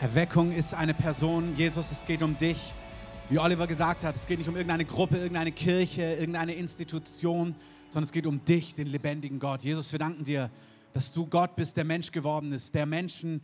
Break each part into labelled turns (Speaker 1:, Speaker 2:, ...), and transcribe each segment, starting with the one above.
Speaker 1: Erweckung ist eine Person. Jesus, es geht um dich. Wie Oliver gesagt hat, es geht nicht um irgendeine Gruppe, irgendeine Kirche, irgendeine Institution, sondern es geht um dich, den lebendigen Gott. Jesus, wir danken dir, dass du Gott bist, der Mensch geworden ist, der Menschen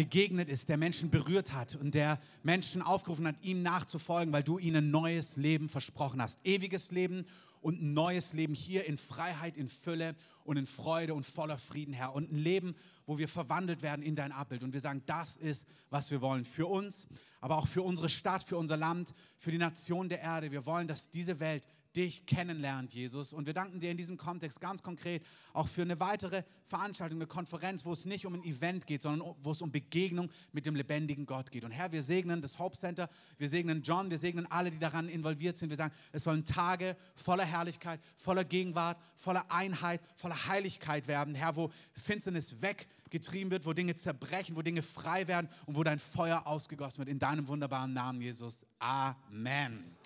Speaker 1: begegnet ist, der Menschen berührt hat und der Menschen aufgerufen hat, ihm nachzufolgen, weil du ihnen neues Leben versprochen hast. Ewiges Leben und ein neues Leben hier in Freiheit, in Fülle und in Freude und voller Frieden, Herr. Und ein Leben, wo wir verwandelt werden in dein Abbild. Und wir sagen, das ist, was wir wollen für uns, aber auch für unsere Stadt, für unser Land, für die Nation der Erde. Wir wollen, dass diese Welt dich kennenlernt, Jesus. Und wir danken dir in diesem Kontext ganz konkret auch für eine weitere Veranstaltung, eine Konferenz, wo es nicht um ein Event geht, sondern wo es um Begegnung mit dem lebendigen Gott geht. Und Herr, wir segnen das Hope Center, wir segnen John, wir segnen alle, die daran involviert sind. Wir sagen, es sollen Tage voller Herrlichkeit, voller Gegenwart, voller Einheit, voller Heiligkeit werden. Herr, wo Finsternis weggetrieben wird, wo Dinge zerbrechen, wo Dinge frei werden und wo dein Feuer ausgegossen wird. In deinem wunderbaren Namen, Jesus. Amen.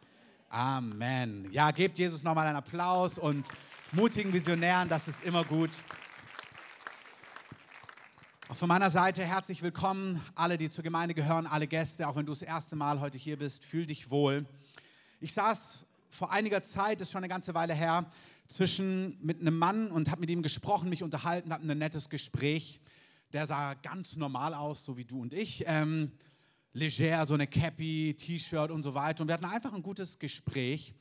Speaker 1: Amen. Ja, gebt Jesus nochmal einen Applaus und mutigen Visionären, das ist immer gut. Auch von meiner Seite herzlich willkommen, alle, die zur Gemeinde gehören, alle Gäste, auch wenn du das erste Mal heute hier bist, fühl dich wohl. Ich saß vor einiger Zeit, das ist schon eine ganze Weile her, zwischen mit einem Mann und habe mit ihm gesprochen, mich unterhalten, hatten ein nettes Gespräch. Der sah ganz normal aus, so wie du und ich. Ähm, leger, so eine Cappy, T-Shirt und so weiter. Und wir hatten einfach ein gutes Gespräch.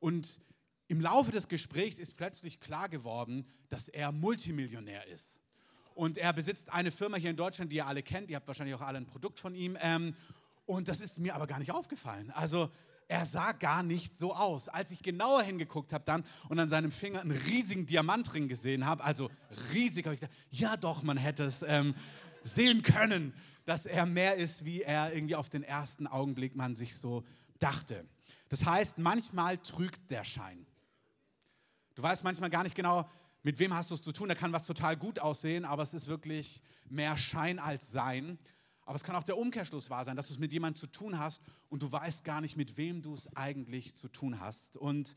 Speaker 1: Und im Laufe des Gesprächs ist plötzlich klar geworden, dass er Multimillionär ist. Und er besitzt eine Firma hier in Deutschland, die ihr alle kennt. Ihr habt wahrscheinlich auch alle ein Produkt von ihm. Ähm, und das ist mir aber gar nicht aufgefallen. Also er sah gar nicht so aus. Als ich genauer hingeguckt habe dann und an seinem Finger einen riesigen Diamantring gesehen habe, also riesig, habe ich gedacht, ja doch, man hätte es ähm, sehen können dass er mehr ist, wie er irgendwie auf den ersten Augenblick man sich so dachte. Das heißt, manchmal trügt der Schein. Du weißt manchmal gar nicht genau, mit wem hast du es zu tun. Da kann was total gut aussehen, aber es ist wirklich mehr Schein als Sein. Aber es kann auch der Umkehrschluss wahr sein, dass du es mit jemandem zu tun hast und du weißt gar nicht, mit wem du es eigentlich zu tun hast. Und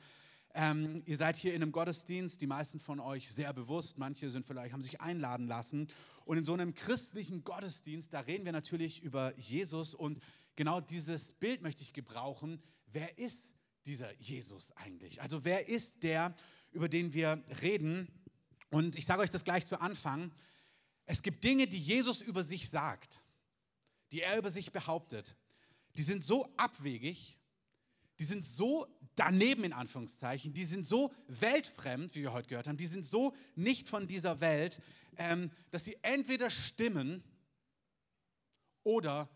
Speaker 1: ähm, ihr seid hier in einem Gottesdienst, die meisten von euch sehr bewusst, manche sind vielleicht, haben sich einladen lassen. Und in so einem christlichen Gottesdienst, da reden wir natürlich über Jesus und genau dieses Bild möchte ich gebrauchen. Wer ist dieser Jesus eigentlich? Also wer ist der, über den wir reden? Und ich sage euch das gleich zu Anfang. Es gibt Dinge, die Jesus über sich sagt, die er über sich behauptet. Die sind so abwegig, die sind so daneben in Anführungszeichen, die sind so weltfremd, wie wir heute gehört haben, die sind so nicht von dieser Welt, ähm, dass sie entweder stimmen oder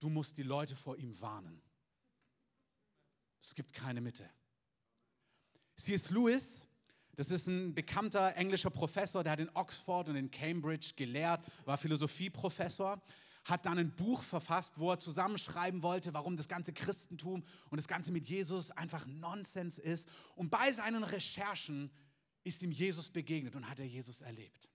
Speaker 1: du musst die Leute vor ihm warnen. Es gibt keine Mitte. C.S. Lewis, das ist ein bekannter englischer Professor, der hat in Oxford und in Cambridge gelehrt, war Philosophieprofessor hat dann ein Buch verfasst, wo er zusammenschreiben wollte, warum das ganze Christentum und das Ganze mit Jesus einfach Nonsens ist. Und bei seinen Recherchen ist ihm Jesus begegnet und hat er Jesus erlebt.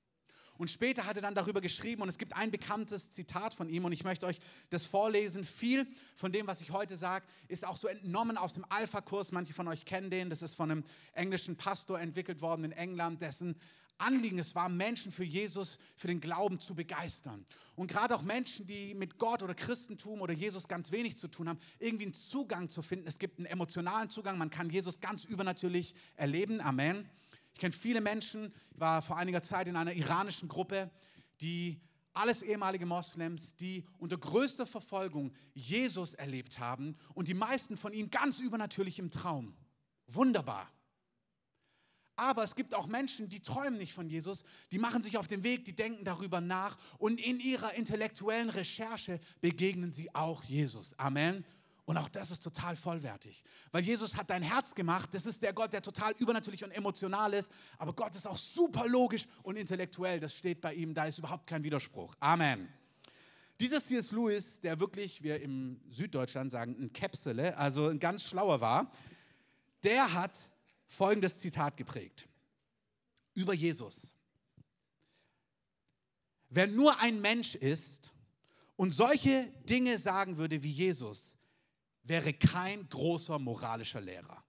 Speaker 1: Und später hat er dann darüber geschrieben und es gibt ein bekanntes Zitat von ihm und ich möchte euch das vorlesen. Viel von dem, was ich heute sage, ist auch so entnommen aus dem Alpha-Kurs. Manche von euch kennen den. Das ist von einem englischen Pastor entwickelt worden in England, dessen Anliegen es war, Menschen für Jesus, für den Glauben zu begeistern. Und gerade auch Menschen, die mit Gott oder Christentum oder Jesus ganz wenig zu tun haben, irgendwie einen Zugang zu finden. Es gibt einen emotionalen Zugang, man kann Jesus ganz übernatürlich erleben. Amen. Ich kenne viele Menschen, ich war vor einiger Zeit in einer iranischen Gruppe, die alles ehemalige Moslems, die unter größter Verfolgung Jesus erlebt haben und die meisten von ihnen ganz übernatürlich im Traum. Wunderbar. Aber es gibt auch Menschen, die träumen nicht von Jesus, die machen sich auf den Weg, die denken darüber nach und in ihrer intellektuellen Recherche begegnen sie auch Jesus. Amen. Und auch das ist total vollwertig, weil Jesus hat dein Herz gemacht. Das ist der Gott, der total übernatürlich und emotional ist. Aber Gott ist auch super logisch und intellektuell. Das steht bei ihm, da ist überhaupt kein Widerspruch. Amen. Dieser C.S. Lewis, der wirklich, wir im Süddeutschland sagen, ein Käpsele, also ein ganz schlauer war, der hat folgendes Zitat geprägt über Jesus. Wer nur ein Mensch ist und solche Dinge sagen würde wie Jesus, wäre kein großer moralischer Lehrer.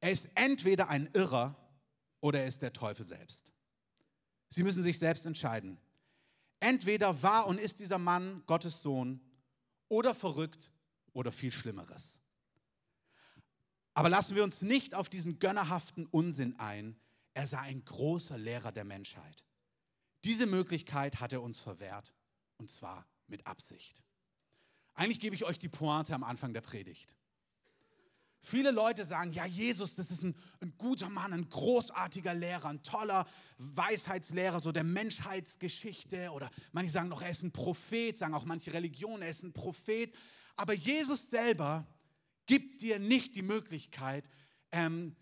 Speaker 1: Er ist entweder ein Irrer oder er ist der Teufel selbst. Sie müssen sich selbst entscheiden. Entweder war und ist dieser Mann Gottes Sohn oder verrückt oder viel Schlimmeres. Aber lassen wir uns nicht auf diesen gönnerhaften Unsinn ein. Er sei ein großer Lehrer der Menschheit. Diese Möglichkeit hat er uns verwehrt, und zwar mit Absicht. Eigentlich gebe ich euch die Pointe am Anfang der Predigt. Viele Leute sagen, ja, Jesus, das ist ein, ein, guter Mann, ein großartiger Lehrer, ein toller Weisheitslehrer, so der Menschheitsgeschichte. Oder manche sagen noch, er ist ein Prophet, sagen auch manche Religionen, er ist ein Prophet. Aber Jesus selber gibt dir nicht die Möglichkeit, ähm,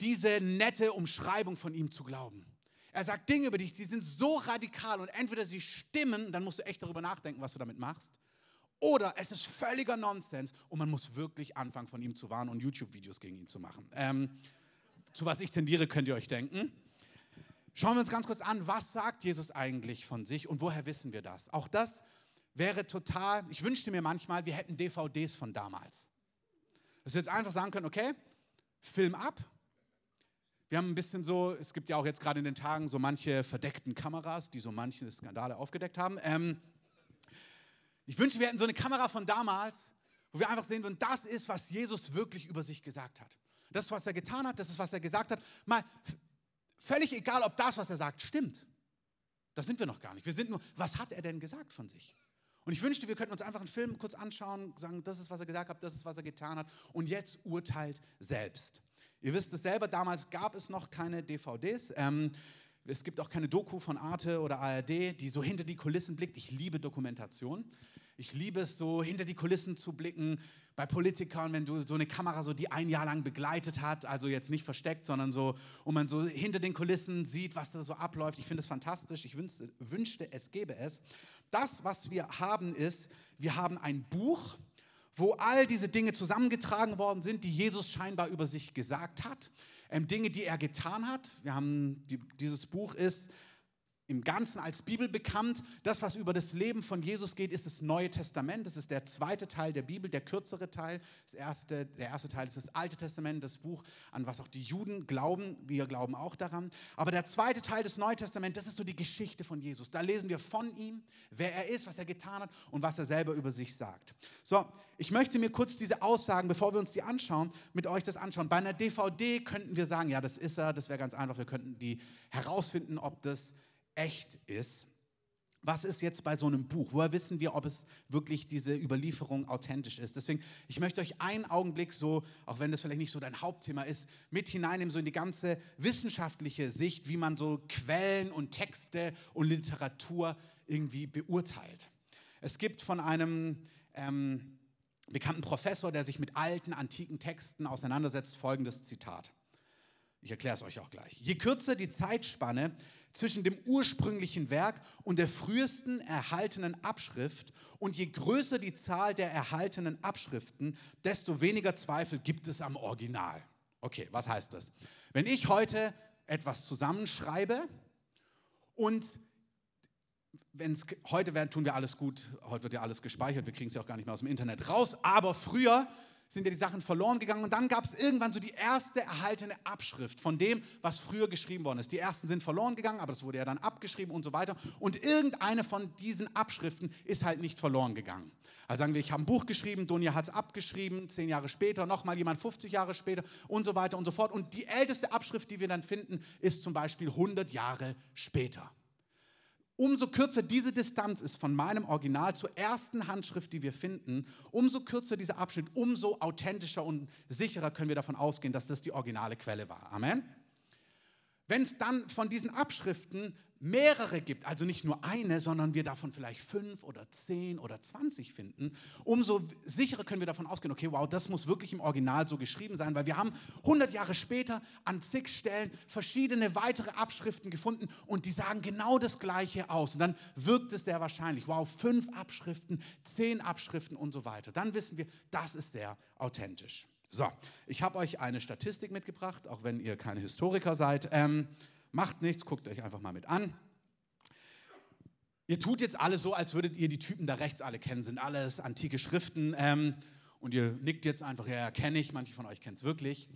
Speaker 1: diese nette Umschreibung von ihm zu glauben. Er sagt Dinge über dich, die sind so radikal und entweder sie stimmen, dann musst du echt darüber nachdenken, was du damit machst, oder es ist völliger Nonsens und man muss wirklich anfangen, von ihm zu warnen und YouTube-Videos gegen ihn zu machen. Ähm, zu was ich tendiere, könnt ihr euch denken. Schauen wir uns ganz kurz an, was sagt Jesus eigentlich von sich und woher wissen wir das? Auch das wäre total, ich wünschte mir manchmal, wir hätten DVDs von damals. Dass wir jetzt einfach sagen können, okay, Film ab. Wir haben ein bisschen so, es gibt ja auch jetzt gerade in den Tagen so manche verdeckten Kameras, die so manche Skandale aufgedeckt haben. Ähm, ich wünsche, wir hätten so eine Kamera von damals, wo wir einfach sehen würden, das ist, was Jesus wirklich über sich gesagt hat. Das was er getan hat, das ist, was er gesagt hat. Mal völlig egal, ob das, was er sagt, stimmt. Das sind wir noch gar nicht. Wir sind nur, was hat er denn gesagt von sich? Und ich wünschte, wir könnten uns einfach einen Film kurz anschauen, sagen, das ist, was er gesagt hat, das ist, was er getan hat. Und jetzt urteilt selbst. Ihr wisst es selber, damals gab es noch keine DVDs. Ähm, es gibt auch keine Doku von Arte oder ARD, die so hinter die Kulissen blickt. Ich liebe Dokumentation. Ich liebe es so, hinter die Kulissen zu blicken bei Politikern, wenn du so eine Kamera so die ein Jahr lang begleitet hat, also jetzt nicht versteckt, sondern so, und man so hinter den Kulissen sieht, was da so abläuft. Ich finde es fantastisch. Ich wünschte, wünschte, es gäbe es. Das, was wir haben, ist, wir haben ein Buch, wo all diese Dinge zusammengetragen worden sind, die Jesus scheinbar über sich gesagt hat ähm, Dinge, die er getan hat. Wir haben die, dieses Buch ist im Ganzen als Bibel bekannt. Das, was über das Leben von Jesus geht, ist das Neue Testament. Das ist der zweite Teil der Bibel, der kürzere Teil. Das erste, der erste Teil ist das Alte Testament, das Buch, an was auch die Juden glauben. Wir glauben auch daran. Aber der zweite Teil des Neuen Testaments, das ist so die Geschichte von Jesus. Da lesen wir von ihm, wer er ist, was er getan hat und was er selber über sich sagt. So, ich möchte mir kurz diese Aussagen, bevor wir uns die anschauen, mit euch das anschauen. Bei einer DVD könnten wir sagen, ja, das ist er, das wäre ganz einfach. Wir könnten die herausfinden, ob das echt ist. Was ist jetzt bei so einem Buch? Woher wissen wir, ob es wirklich diese Überlieferung authentisch ist? Deswegen, ich möchte euch einen Augenblick so, auch wenn das vielleicht nicht so dein Hauptthema ist, mit hineinnehmen, so in die ganze wissenschaftliche Sicht, wie man so Quellen und Texte und Literatur irgendwie beurteilt. Es gibt von einem ähm, bekannten Professor, der sich mit alten, antiken Texten auseinandersetzt, folgendes Zitat. Ich erkläre es euch auch gleich. Je kürzer die Zeitspanne zwischen dem ursprünglichen Werk und der frühesten erhaltenen Abschrift und je größer die Zahl der erhaltenen Abschriften, desto weniger Zweifel gibt es am Original. Okay, was heißt das? Wenn ich heute etwas zusammenschreibe und wenn es heute wäre, tun wir alles gut, heute wird ja alles gespeichert, wir kriegen es ja auch gar nicht mehr aus dem Internet raus, aber früher sind ja die Sachen verloren gegangen und dann gab es irgendwann so die erste erhaltene Abschrift von dem, was früher geschrieben worden ist. Die ersten sind verloren gegangen, aber das wurde ja dann abgeschrieben und so weiter. Und irgendeine von diesen Abschriften ist halt nicht verloren gegangen. Also sagen wir, ich habe ein Buch geschrieben, Donja hat es abgeschrieben, zehn Jahre später, nochmal jemand 50 Jahre später und so weiter und so fort. Und die älteste Abschrift, die wir dann finden, ist zum Beispiel 100 Jahre später. Umso kürzer diese Distanz ist von meinem Original zur ersten Handschrift, die wir finden, umso kürzer dieser Abschnitt, umso authentischer und sicherer können wir davon ausgehen, dass das die originale Quelle war. Amen. Wenn es dann von diesen Abschriften mehrere gibt, also nicht nur eine, sondern wir davon vielleicht fünf oder zehn oder zwanzig finden, umso sicherer können wir davon ausgehen, okay, wow, das muss wirklich im Original so geschrieben sein, weil wir haben 100 Jahre später an zig Stellen verschiedene weitere Abschriften gefunden und die sagen genau das Gleiche aus. Und dann wirkt es sehr wahrscheinlich, wow, fünf Abschriften, zehn Abschriften und so weiter. Dann wissen wir, das ist sehr authentisch. So, ich habe euch eine Statistik mitgebracht, auch wenn ihr keine Historiker seid. Ähm, Macht nichts, guckt euch einfach mal mit an. Ihr tut jetzt alle so, als würdet ihr die Typen da rechts alle kennen, sind alles antike Schriften. Ähm, und ihr nickt jetzt einfach, ja, kenne ich, manche von euch kennen es wirklich.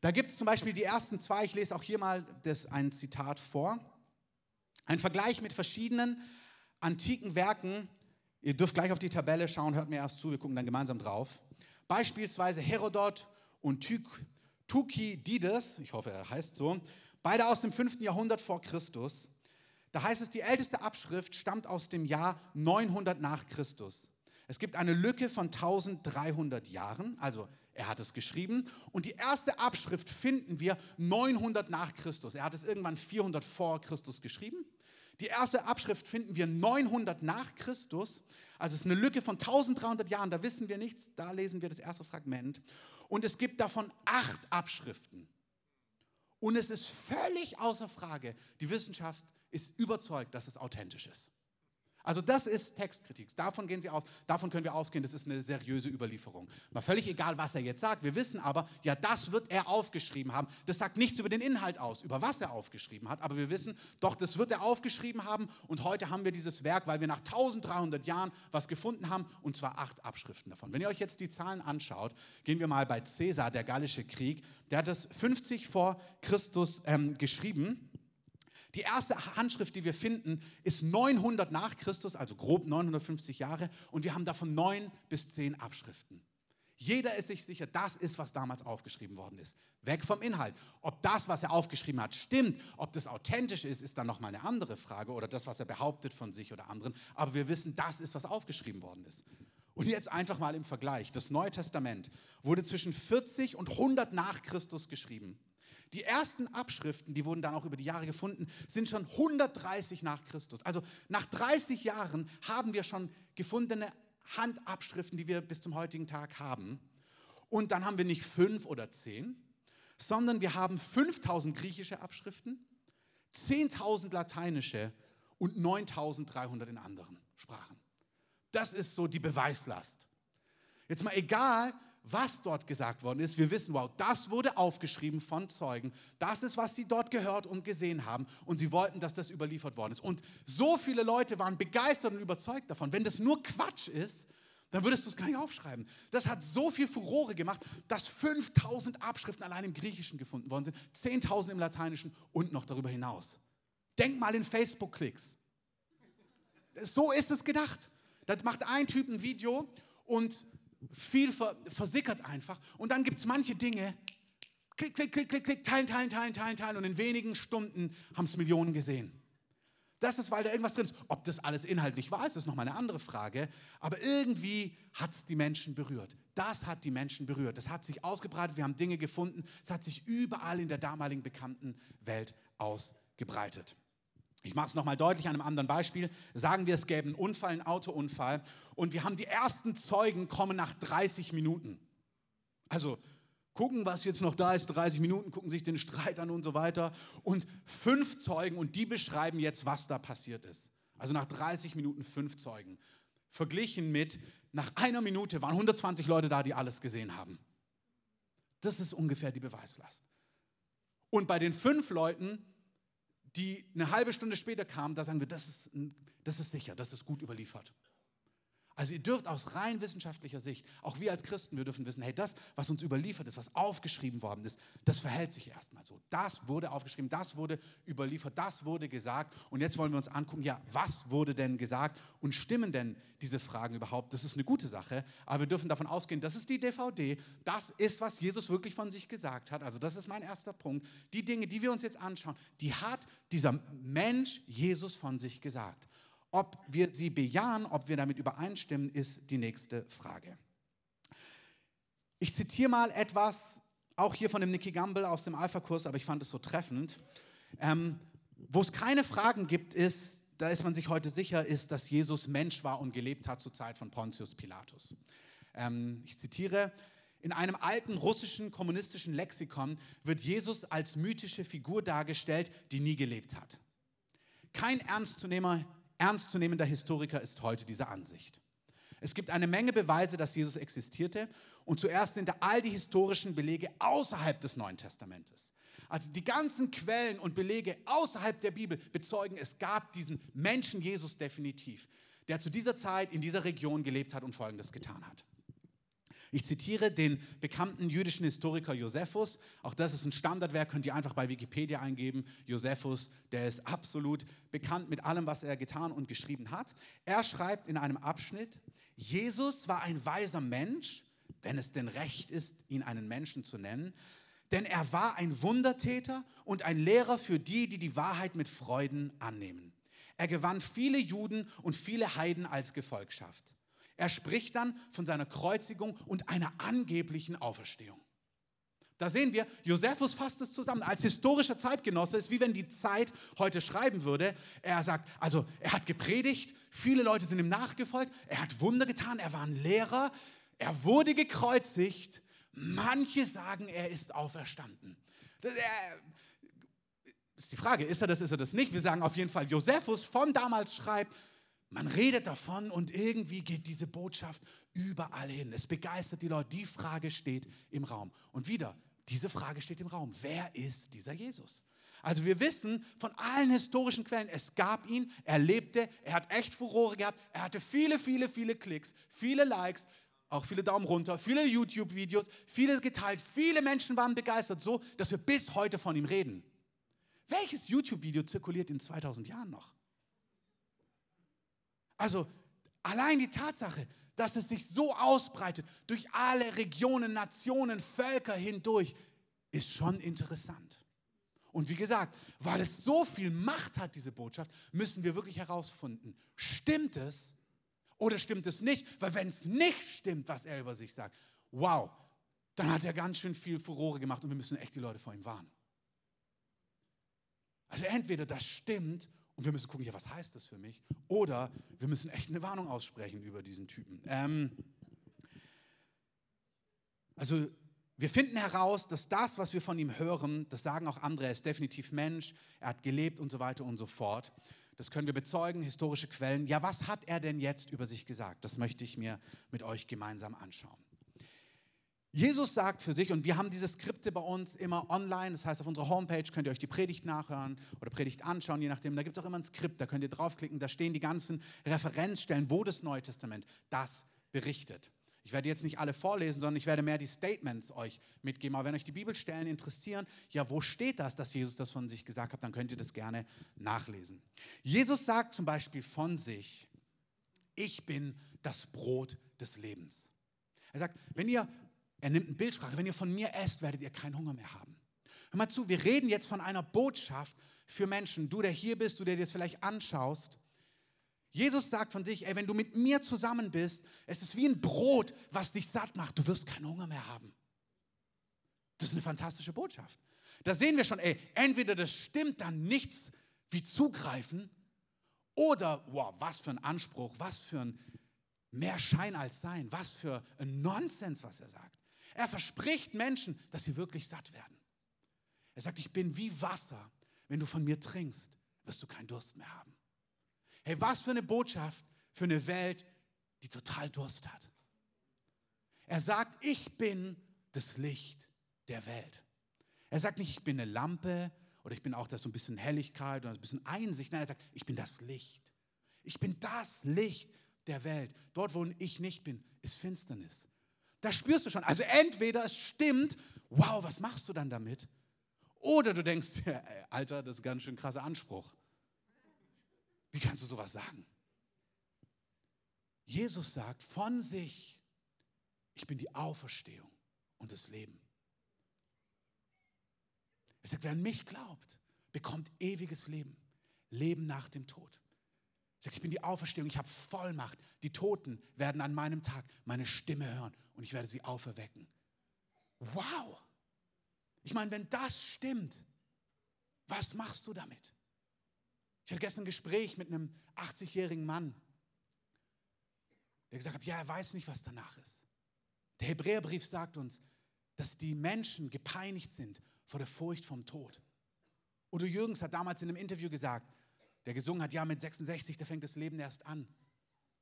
Speaker 1: Da gibt es zum Beispiel die ersten zwei, ich lese auch hier mal das, ein Zitat vor. Ein Vergleich mit verschiedenen antiken Werken. Ihr dürft gleich auf die Tabelle schauen, hört mir erst zu, wir gucken dann gemeinsam drauf. Beispielsweise Herodot und Thukydides, ich hoffe, er heißt so, beide aus dem 5. Jahrhundert vor Christus. Da heißt es, die älteste Abschrift stammt aus dem Jahr 900 nach Christus. Es gibt eine Lücke von 1300 Jahren, also er hat es geschrieben. Und die erste Abschrift finden wir 900 nach Christus. Er hat es irgendwann 400 vor Christus geschrieben. Die erste Abschrift finden wir 900 nach Christus. Also es ist eine Lücke von 1300 Jahren, da wissen wir nichts, da lesen wir das erste Fragment. Und es gibt davon acht Abschriften. Und es ist völlig außer Frage, die Wissenschaft ist überzeugt, dass es authentisch ist. Also das ist Textkritik. Davon gehen sie aus. Davon können wir ausgehen, das ist eine seriöse Überlieferung. Mal völlig egal, was er jetzt sagt. Wir wissen aber, ja, das wird er aufgeschrieben haben. Das sagt nichts über den Inhalt aus, über was er aufgeschrieben hat. Aber wir wissen, doch, das wird er aufgeschrieben haben. Und heute haben wir dieses Werk, weil wir nach 1300 Jahren was gefunden haben. Und zwar acht Abschriften davon. Wenn ihr euch jetzt die Zahlen anschaut, gehen wir mal bei Caesar, der Gallische Krieg. Der hat das 50 vor Christus ähm, geschrieben. Die erste Handschrift, die wir finden, ist 900 nach Christus, also grob 950 Jahre, und wir haben davon neun bis zehn Abschriften. Jeder ist sich sicher, das ist, was damals aufgeschrieben worden ist. Weg vom Inhalt. Ob das, was er aufgeschrieben hat, stimmt, ob das authentisch ist, ist dann nochmal eine andere Frage oder das, was er behauptet von sich oder anderen. Aber wir wissen, das ist, was aufgeschrieben worden ist. Und jetzt einfach mal im Vergleich. Das Neue Testament wurde zwischen 40 und 100 nach Christus geschrieben. Die ersten Abschriften, die wurden dann auch über die Jahre gefunden, sind schon 130 nach Christus. Also nach 30 Jahren haben wir schon gefundene Handabschriften, die wir bis zum heutigen Tag haben. Und dann haben wir nicht fünf oder zehn, sondern wir haben 5000 griechische Abschriften, 10.000 lateinische und 9300 in anderen Sprachen. Das ist so die Beweislast. Jetzt mal egal, was dort gesagt worden ist. Wir wissen, wow, das wurde aufgeschrieben von Zeugen. Das ist, was sie dort gehört und gesehen haben. Und sie wollten, dass das überliefert worden ist. Und so viele Leute waren begeistert und überzeugt davon. Wenn das nur Quatsch ist, dann würdest du es gar nicht aufschreiben. Das hat so viel Furore gemacht, dass 5000 Abschriften allein im Griechischen gefunden worden sind, 10.000 im Lateinischen und noch darüber hinaus. Denk mal in Facebook-Klicks. So ist es gedacht. Da macht ein Typ ein Video und viel versickert einfach. Und dann gibt es manche Dinge, klick, klick, klick, klick, klick, teilen, teilen, teilen, teilen, teilen. Und in wenigen Stunden haben es Millionen gesehen. Das ist, weil da irgendwas drin ist. Ob das alles inhaltlich wahr ist, ist nochmal eine andere Frage. Aber irgendwie hat es die Menschen berührt. Das hat die Menschen berührt. Das hat sich ausgebreitet. Wir haben Dinge gefunden. Es hat sich überall in der damaligen bekannten Welt ausgebreitet. Ich mache es nochmal deutlich an einem anderen Beispiel. Sagen wir, es gäbe einen Unfall, einen Autounfall und wir haben die ersten Zeugen kommen nach 30 Minuten. Also gucken, was jetzt noch da ist, 30 Minuten, gucken sich den Streit an und so weiter. Und fünf Zeugen und die beschreiben jetzt, was da passiert ist. Also nach 30 Minuten fünf Zeugen. Verglichen mit, nach einer Minute waren 120 Leute da, die alles gesehen haben. Das ist ungefähr die Beweislast. Und bei den fünf Leuten die eine halbe Stunde später kamen, da sagen wir, das ist, das ist sicher, das ist gut überliefert. Also ihr dürft aus rein wissenschaftlicher Sicht, auch wir als Christen, wir dürfen wissen, hey, das, was uns überliefert ist, was aufgeschrieben worden ist, das verhält sich erstmal so. Das wurde aufgeschrieben, das wurde überliefert, das wurde gesagt. Und jetzt wollen wir uns angucken, ja, was wurde denn gesagt und stimmen denn diese Fragen überhaupt? Das ist eine gute Sache, aber wir dürfen davon ausgehen, das ist die DVD, das ist, was Jesus wirklich von sich gesagt hat. Also das ist mein erster Punkt. Die Dinge, die wir uns jetzt anschauen, die hat dieser Mensch Jesus von sich gesagt. Ob wir sie bejahen, ob wir damit übereinstimmen, ist die nächste Frage. Ich zitiere mal etwas, auch hier von dem Nicky Gamble aus dem Alpha-Kurs, aber ich fand es so treffend. Ähm, Wo es keine Fragen gibt, ist, da ist man sich heute sicher, ist, dass Jesus Mensch war und gelebt hat zur Zeit von Pontius Pilatus. Ähm, ich zitiere, in einem alten russischen kommunistischen Lexikon wird Jesus als mythische Figur dargestellt, die nie gelebt hat. Kein ernstzunehmer ernstzunehmender Historiker ist heute dieser Ansicht. Es gibt eine Menge Beweise, dass Jesus existierte und zuerst sind da all die historischen Belege außerhalb des Neuen Testamentes. Also die ganzen Quellen und Belege außerhalb der Bibel bezeugen, es gab diesen Menschen Jesus definitiv, der zu dieser Zeit in dieser Region gelebt hat und Folgendes getan hat. Ich zitiere den bekannten jüdischen Historiker Josephus. Auch das ist ein Standardwerk, könnt ihr einfach bei Wikipedia eingeben. Josephus, der ist absolut bekannt mit allem, was er getan und geschrieben hat. Er schreibt in einem Abschnitt, Jesus war ein weiser Mensch, wenn es denn recht ist, ihn einen Menschen zu nennen, denn er war ein Wundertäter und ein Lehrer für die, die die Wahrheit mit Freuden annehmen. Er gewann viele Juden und viele Heiden als Gefolgschaft. Er spricht dann von seiner Kreuzigung und einer angeblichen Auferstehung. Da sehen wir, Josephus fasst es zusammen. Als historischer Zeitgenosse ist wie wenn die Zeit heute schreiben würde. Er sagt, also er hat gepredigt, viele Leute sind ihm nachgefolgt, er hat Wunder getan, er war ein Lehrer, er wurde gekreuzigt. Manche sagen, er ist auferstanden. Das ist die Frage, ist er das, ist er das nicht? Wir sagen auf jeden Fall, Josephus von damals schreibt, man redet davon und irgendwie geht diese Botschaft überall hin. Es begeistert die Leute. Die Frage steht im Raum. Und wieder, diese Frage steht im Raum. Wer ist dieser Jesus? Also wir wissen von allen historischen Quellen, es gab ihn, er lebte, er hat echt Furore gehabt, er hatte viele, viele, viele Klicks, viele Likes, auch viele Daumen runter, viele YouTube-Videos, viele geteilt, viele Menschen waren begeistert, so dass wir bis heute von ihm reden. Welches YouTube-Video zirkuliert in 2000 Jahren noch? Also allein die Tatsache, dass es sich so ausbreitet durch alle Regionen, Nationen, Völker hindurch, ist schon interessant. Und wie gesagt, weil es so viel Macht hat, diese Botschaft, müssen wir wirklich herausfinden, stimmt es oder stimmt es nicht? Weil wenn es nicht stimmt, was er über sich sagt, wow, dann hat er ganz schön viel Furore gemacht und wir müssen echt die Leute vor ihm warnen. Also entweder das stimmt und wir müssen gucken, ja, was heißt das für mich? Oder wir müssen echt eine Warnung aussprechen über diesen Typen. Ähm, also wir finden heraus, dass das, was wir von ihm hören, das sagen auch andere, er ist definitiv Mensch, er hat gelebt und so weiter und so fort. Das können wir bezeugen, historische Quellen. Ja, was hat er denn jetzt über sich gesagt? Das möchte ich mir mit euch gemeinsam anschauen. Jesus sagt für sich, und wir haben diese Skripte bei uns immer online, das heißt auf unserer Homepage könnt ihr euch die Predigt nachhören oder Predigt anschauen, je nachdem. Da gibt es auch immer ein Skript, da könnt ihr draufklicken, da stehen die ganzen Referenzstellen, wo das Neue Testament das berichtet. Ich werde jetzt nicht alle vorlesen, sondern ich werde mehr die Statements euch mitgeben. Aber wenn euch die Bibelstellen interessieren, ja, wo steht das, dass Jesus das von sich gesagt hat, dann könnt ihr das gerne nachlesen. Jesus sagt zum Beispiel von sich, ich bin das Brot des Lebens. Er sagt, wenn ihr er nimmt eine Bildsprache. Wenn ihr von mir esst, werdet ihr keinen Hunger mehr haben. Hör mal zu, wir reden jetzt von einer Botschaft für Menschen. Du, der hier bist, du, der dir das vielleicht anschaust. Jesus sagt von sich, ey, wenn du mit mir zusammen bist, es ist wie ein Brot, was dich satt macht. Du wirst keinen Hunger mehr haben. Das ist eine fantastische Botschaft. Da sehen wir schon, ey, entweder das stimmt dann nichts wie zugreifen oder, wow, was für ein Anspruch, was für ein mehr Schein als Sein, was für ein Nonsens, was er sagt. Er verspricht Menschen, dass sie wirklich satt werden. Er sagt, ich bin wie Wasser. Wenn du von mir trinkst, wirst du keinen Durst mehr haben. Hey, was für eine Botschaft für eine Welt, die total Durst hat. Er sagt, ich bin das Licht der Welt. Er sagt nicht, ich bin eine Lampe oder ich bin auch das so ein bisschen Helligkeit oder ein bisschen Einsicht. Nein, er sagt, ich bin das Licht. Ich bin das Licht der Welt. Dort, wo ich nicht bin, ist Finsternis. Das spürst du schon. Also entweder es stimmt, wow, was machst du dann damit? Oder du denkst, Alter, das ist ganz schön krasser Anspruch. Wie kannst du sowas sagen? Jesus sagt von sich, ich bin die Auferstehung und das Leben. Er sagt, wer an mich glaubt, bekommt ewiges Leben. Leben nach dem Tod. Sagt, ich bin die Auferstehung, ich habe Vollmacht. Die Toten werden an meinem Tag meine Stimme hören und ich werde sie auferwecken. Wow! Ich meine, wenn das stimmt, was machst du damit? Ich hatte gestern ein Gespräch mit einem 80-jährigen Mann, der gesagt hat, ja, er weiß nicht, was danach ist. Der Hebräerbrief sagt uns, dass die Menschen gepeinigt sind vor der Furcht vom Tod. Udo Jürgens hat damals in einem Interview gesagt, der gesungen hat, ja, mit 66, da fängt das Leben erst an.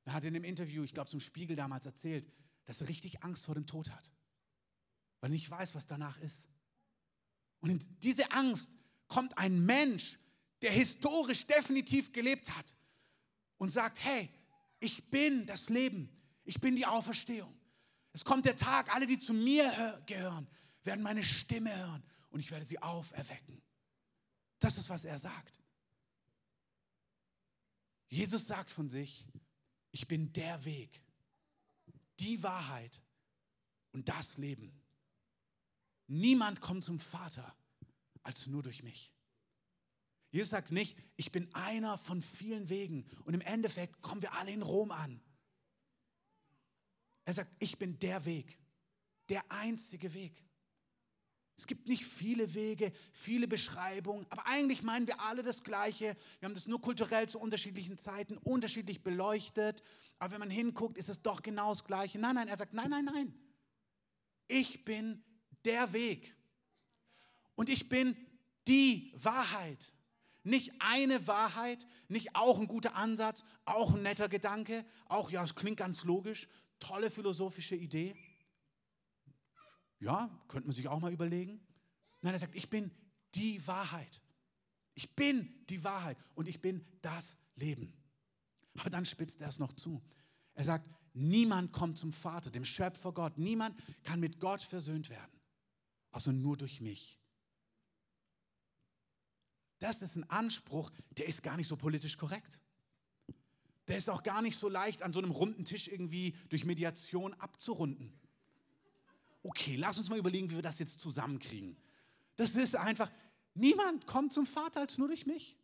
Speaker 1: Dann hat er in einem Interview, ich glaube zum Spiegel damals erzählt, dass er richtig Angst vor dem Tod hat, weil er nicht weiß, was danach ist. Und in diese Angst kommt ein Mensch, der historisch definitiv gelebt hat und sagt, hey, ich bin das Leben, ich bin die Auferstehung. Es kommt der Tag, alle, die zu mir gehören, werden meine Stimme hören und ich werde sie auferwecken. Das ist, was er sagt. Jesus sagt von sich, ich bin der Weg, die Wahrheit und das Leben. Niemand kommt zum Vater als nur durch mich. Jesus sagt nicht, ich bin einer von vielen Wegen und im Endeffekt kommen wir alle in Rom an. Er sagt, ich bin der Weg, der einzige Weg. Es gibt nicht viele Wege, viele Beschreibungen, aber eigentlich meinen wir alle das Gleiche. Wir haben das nur kulturell zu unterschiedlichen Zeiten unterschiedlich beleuchtet. Aber wenn man hinguckt, ist es doch genau das Gleiche. Nein, nein, er sagt, nein, nein, nein. Ich bin der Weg. Und ich bin die Wahrheit. Nicht eine Wahrheit, nicht auch ein guter Ansatz, auch ein netter Gedanke, auch, ja, es klingt ganz logisch, tolle philosophische Idee. Ja, könnte man sich auch mal überlegen. Nein, er sagt, ich bin die Wahrheit. Ich bin die Wahrheit und ich bin das Leben. Aber dann spitzt er es noch zu. Er sagt, niemand kommt zum Vater, dem Schöpfer Gott. Niemand kann mit Gott versöhnt werden, außer nur durch mich. Das ist ein Anspruch, der ist gar nicht so politisch korrekt. Der ist auch gar nicht so leicht an so einem runden Tisch irgendwie durch Mediation abzurunden okay, lass uns mal überlegen, wie wir das jetzt zusammenkriegen. Das ist einfach, niemand kommt zum Vater als nur durch mich.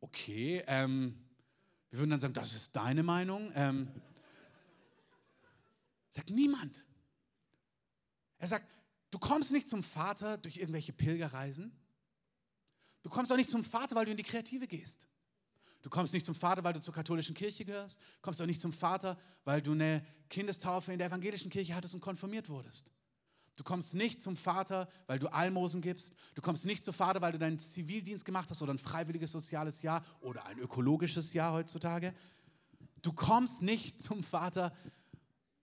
Speaker 1: Okay, ähm, wir würden dann sagen, das ist deine Meinung. Ähm, sagt niemand. Er sagt, du kommst nicht zum Vater durch irgendwelche Pilgerreisen. Du kommst auch nicht zum Vater, weil du in die Kreative gehst. Du kommst nicht zum Vater, weil du zur katholischen Kirche gehörst. Du kommst auch nicht zum Vater, weil du eine Kindestaufe in der evangelischen Kirche hattest und konfirmiert wurdest. Du kommst nicht zum Vater, weil du Almosen gibst. Du kommst nicht zum Vater, weil du deinen Zivildienst gemacht hast oder ein freiwilliges soziales Jahr oder ein ökologisches Jahr heutzutage. Du kommst nicht zum Vater,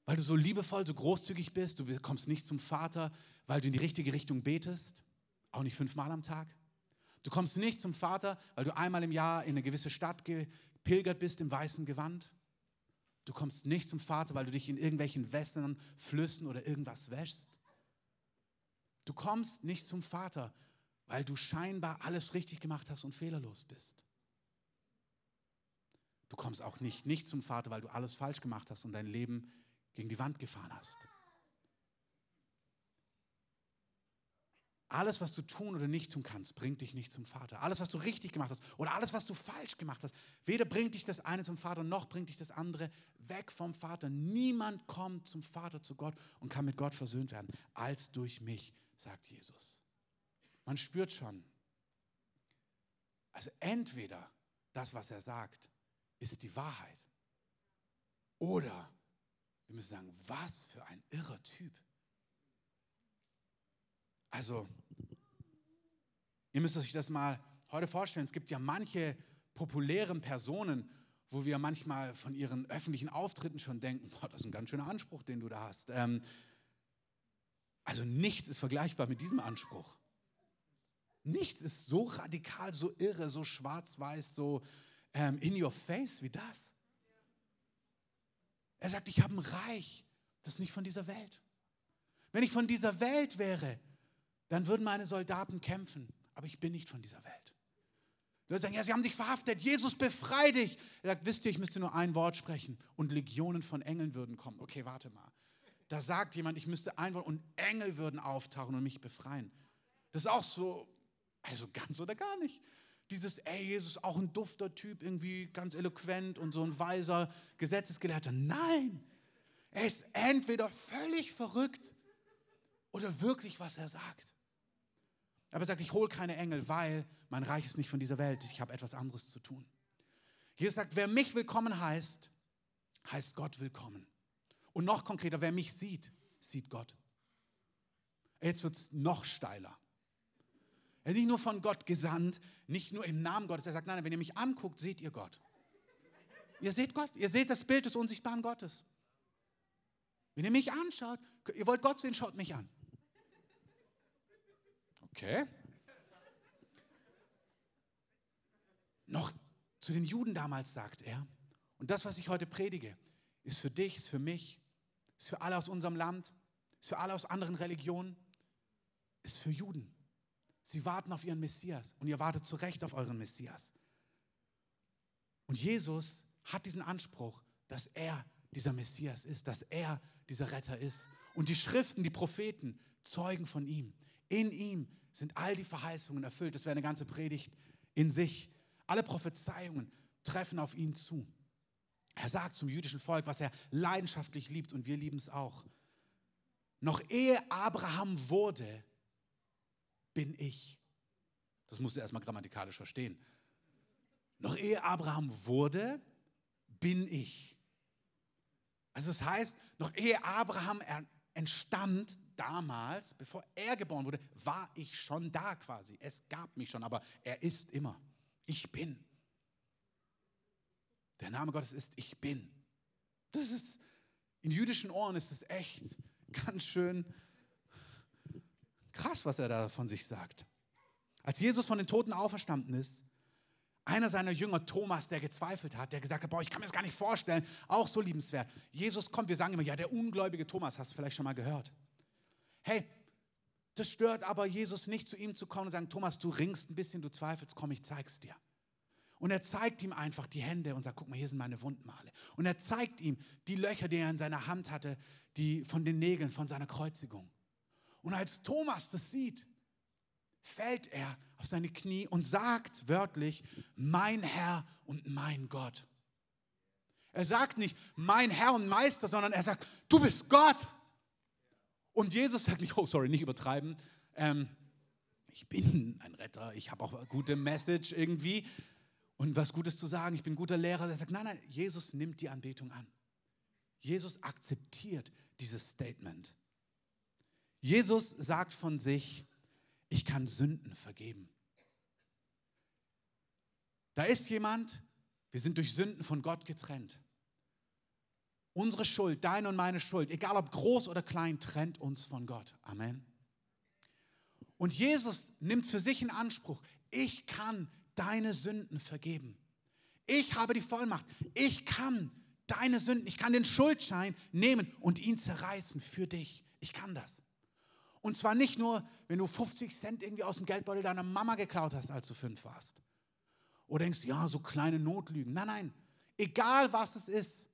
Speaker 1: weil du so liebevoll, so großzügig bist. Du kommst nicht zum Vater, weil du in die richtige Richtung betest. Auch nicht fünfmal am Tag. Du kommst nicht zum Vater, weil du einmal im Jahr in eine gewisse Stadt gepilgert bist im weißen Gewand. Du kommst nicht zum Vater, weil du dich in irgendwelchen Wässern, Flüssen oder irgendwas wäschst. Du kommst nicht zum Vater, weil du scheinbar alles richtig gemacht hast und fehlerlos bist. Du kommst auch nicht, nicht zum Vater, weil du alles falsch gemacht hast und dein Leben gegen die Wand gefahren hast. Alles, was du tun oder nicht tun kannst, bringt dich nicht zum Vater. Alles, was du richtig gemacht hast oder alles, was du falsch gemacht hast, weder bringt dich das eine zum Vater, noch bringt dich das andere weg vom Vater. Niemand kommt zum Vater, zu Gott und kann mit Gott versöhnt werden, als durch mich, sagt Jesus. Man spürt schon. Also entweder das, was er sagt, ist die Wahrheit. Oder wir müssen sagen, was für ein irrer Typ. Also, ihr müsst euch das mal heute vorstellen. Es gibt ja manche populären Personen, wo wir manchmal von ihren öffentlichen Auftritten schon denken, boah, das ist ein ganz schöner Anspruch, den du da hast. Ähm, also nichts ist vergleichbar mit diesem Anspruch. Nichts ist so radikal, so irre, so schwarz-weiß, so ähm, in your face wie das. Er sagt, ich habe ein Reich, das ist nicht von dieser Welt. Wenn ich von dieser Welt wäre, dann würden meine Soldaten kämpfen. Aber ich bin nicht von dieser Welt. Die Leute sagen, ja, sie haben dich verhaftet, Jesus befrei dich. Er sagt, wisst ihr, ich müsste nur ein Wort sprechen und Legionen von Engeln würden kommen. Okay, warte mal. Da sagt jemand, ich müsste ein Wort und Engel würden auftauchen und mich befreien. Das ist auch so, also ganz oder gar nicht. Dieses, ey, Jesus, auch ein dufter Typ, irgendwie ganz eloquent und so ein weiser Gesetzesgelehrter. Nein, er ist entweder völlig verrückt oder wirklich, was er sagt. Aber er sagt, ich hole keine Engel, weil mein Reich ist nicht von dieser Welt. Ich habe etwas anderes zu tun. Jesus sagt, wer mich willkommen heißt, heißt Gott willkommen. Und noch konkreter, wer mich sieht, sieht Gott. Jetzt wird es noch steiler. Er ist nicht nur von Gott gesandt, nicht nur im Namen Gottes. Er sagt, nein, wenn ihr mich anguckt, seht ihr Gott. Ihr seht Gott, ihr seht das Bild des unsichtbaren Gottes. Wenn ihr mich anschaut, ihr wollt Gott sehen, schaut mich an. Okay. Noch zu den Juden damals sagt er, und das, was ich heute predige, ist für dich, ist für mich ist für alle aus unserem Land, ist für alle aus anderen Religionen, ist für Juden. Sie warten auf ihren Messias und ihr wartet zu Recht auf euren Messias. Und Jesus hat diesen Anspruch, dass er dieser Messias ist, dass er dieser Retter ist. Und die Schriften, die Propheten zeugen von ihm. In ihm sind all die Verheißungen erfüllt. Das wäre eine ganze Predigt in sich. Alle Prophezeiungen treffen auf ihn zu. Er sagt zum jüdischen Volk, was er leidenschaftlich liebt und wir lieben es auch. Noch ehe Abraham wurde, bin ich. Das musst du erstmal grammatikalisch verstehen. Noch ehe Abraham wurde, bin ich. Also das heißt, noch ehe Abraham entstand damals, bevor er geboren wurde, war ich schon da quasi. Es gab mich schon, aber er ist immer. Ich bin. Der Name Gottes ist Ich bin. Das ist, in jüdischen Ohren ist es echt ganz schön krass, was er da von sich sagt. Als Jesus von den Toten auferstanden ist, einer seiner Jünger, Thomas, der gezweifelt hat, der gesagt hat, boah, ich kann mir das gar nicht vorstellen, auch so liebenswert. Jesus kommt, wir sagen immer, ja, der ungläubige Thomas, hast du vielleicht schon mal gehört. Hey, das stört aber Jesus nicht, zu ihm zu kommen und sagen, Thomas, du ringst ein bisschen, du zweifelst, komm, ich zeig's dir. Und er zeigt ihm einfach die Hände und sagt, guck mal, hier sind meine Wundmale. Und er zeigt ihm die Löcher, die er in seiner Hand hatte, die von den Nägeln, von seiner Kreuzigung. Und als Thomas das sieht, fällt er auf seine Knie und sagt wörtlich, mein Herr und mein Gott. Er sagt nicht, mein Herr und Meister, sondern er sagt, du bist Gott. Und Jesus sagt nicht, oh sorry, nicht übertreiben, ähm, ich bin ein Retter, ich habe auch eine gute Message irgendwie und was Gutes zu sagen, ich bin ein guter Lehrer. Er sagt, nein, nein, Jesus nimmt die Anbetung an. Jesus akzeptiert dieses Statement. Jesus sagt von sich, ich kann Sünden vergeben. Da ist jemand, wir sind durch Sünden von Gott getrennt. Unsere Schuld, deine und meine Schuld, egal ob groß oder klein, trennt uns von Gott. Amen. Und Jesus nimmt für sich in Anspruch, ich kann deine Sünden vergeben. Ich habe die Vollmacht. Ich kann deine Sünden, ich kann den Schuldschein nehmen und ihn zerreißen für dich. Ich kann das. Und zwar nicht nur, wenn du 50 Cent irgendwie aus dem Geldbeutel deiner Mama geklaut hast, als du fünf warst. Oder denkst, ja, so kleine Notlügen. Nein, nein. Egal was es ist,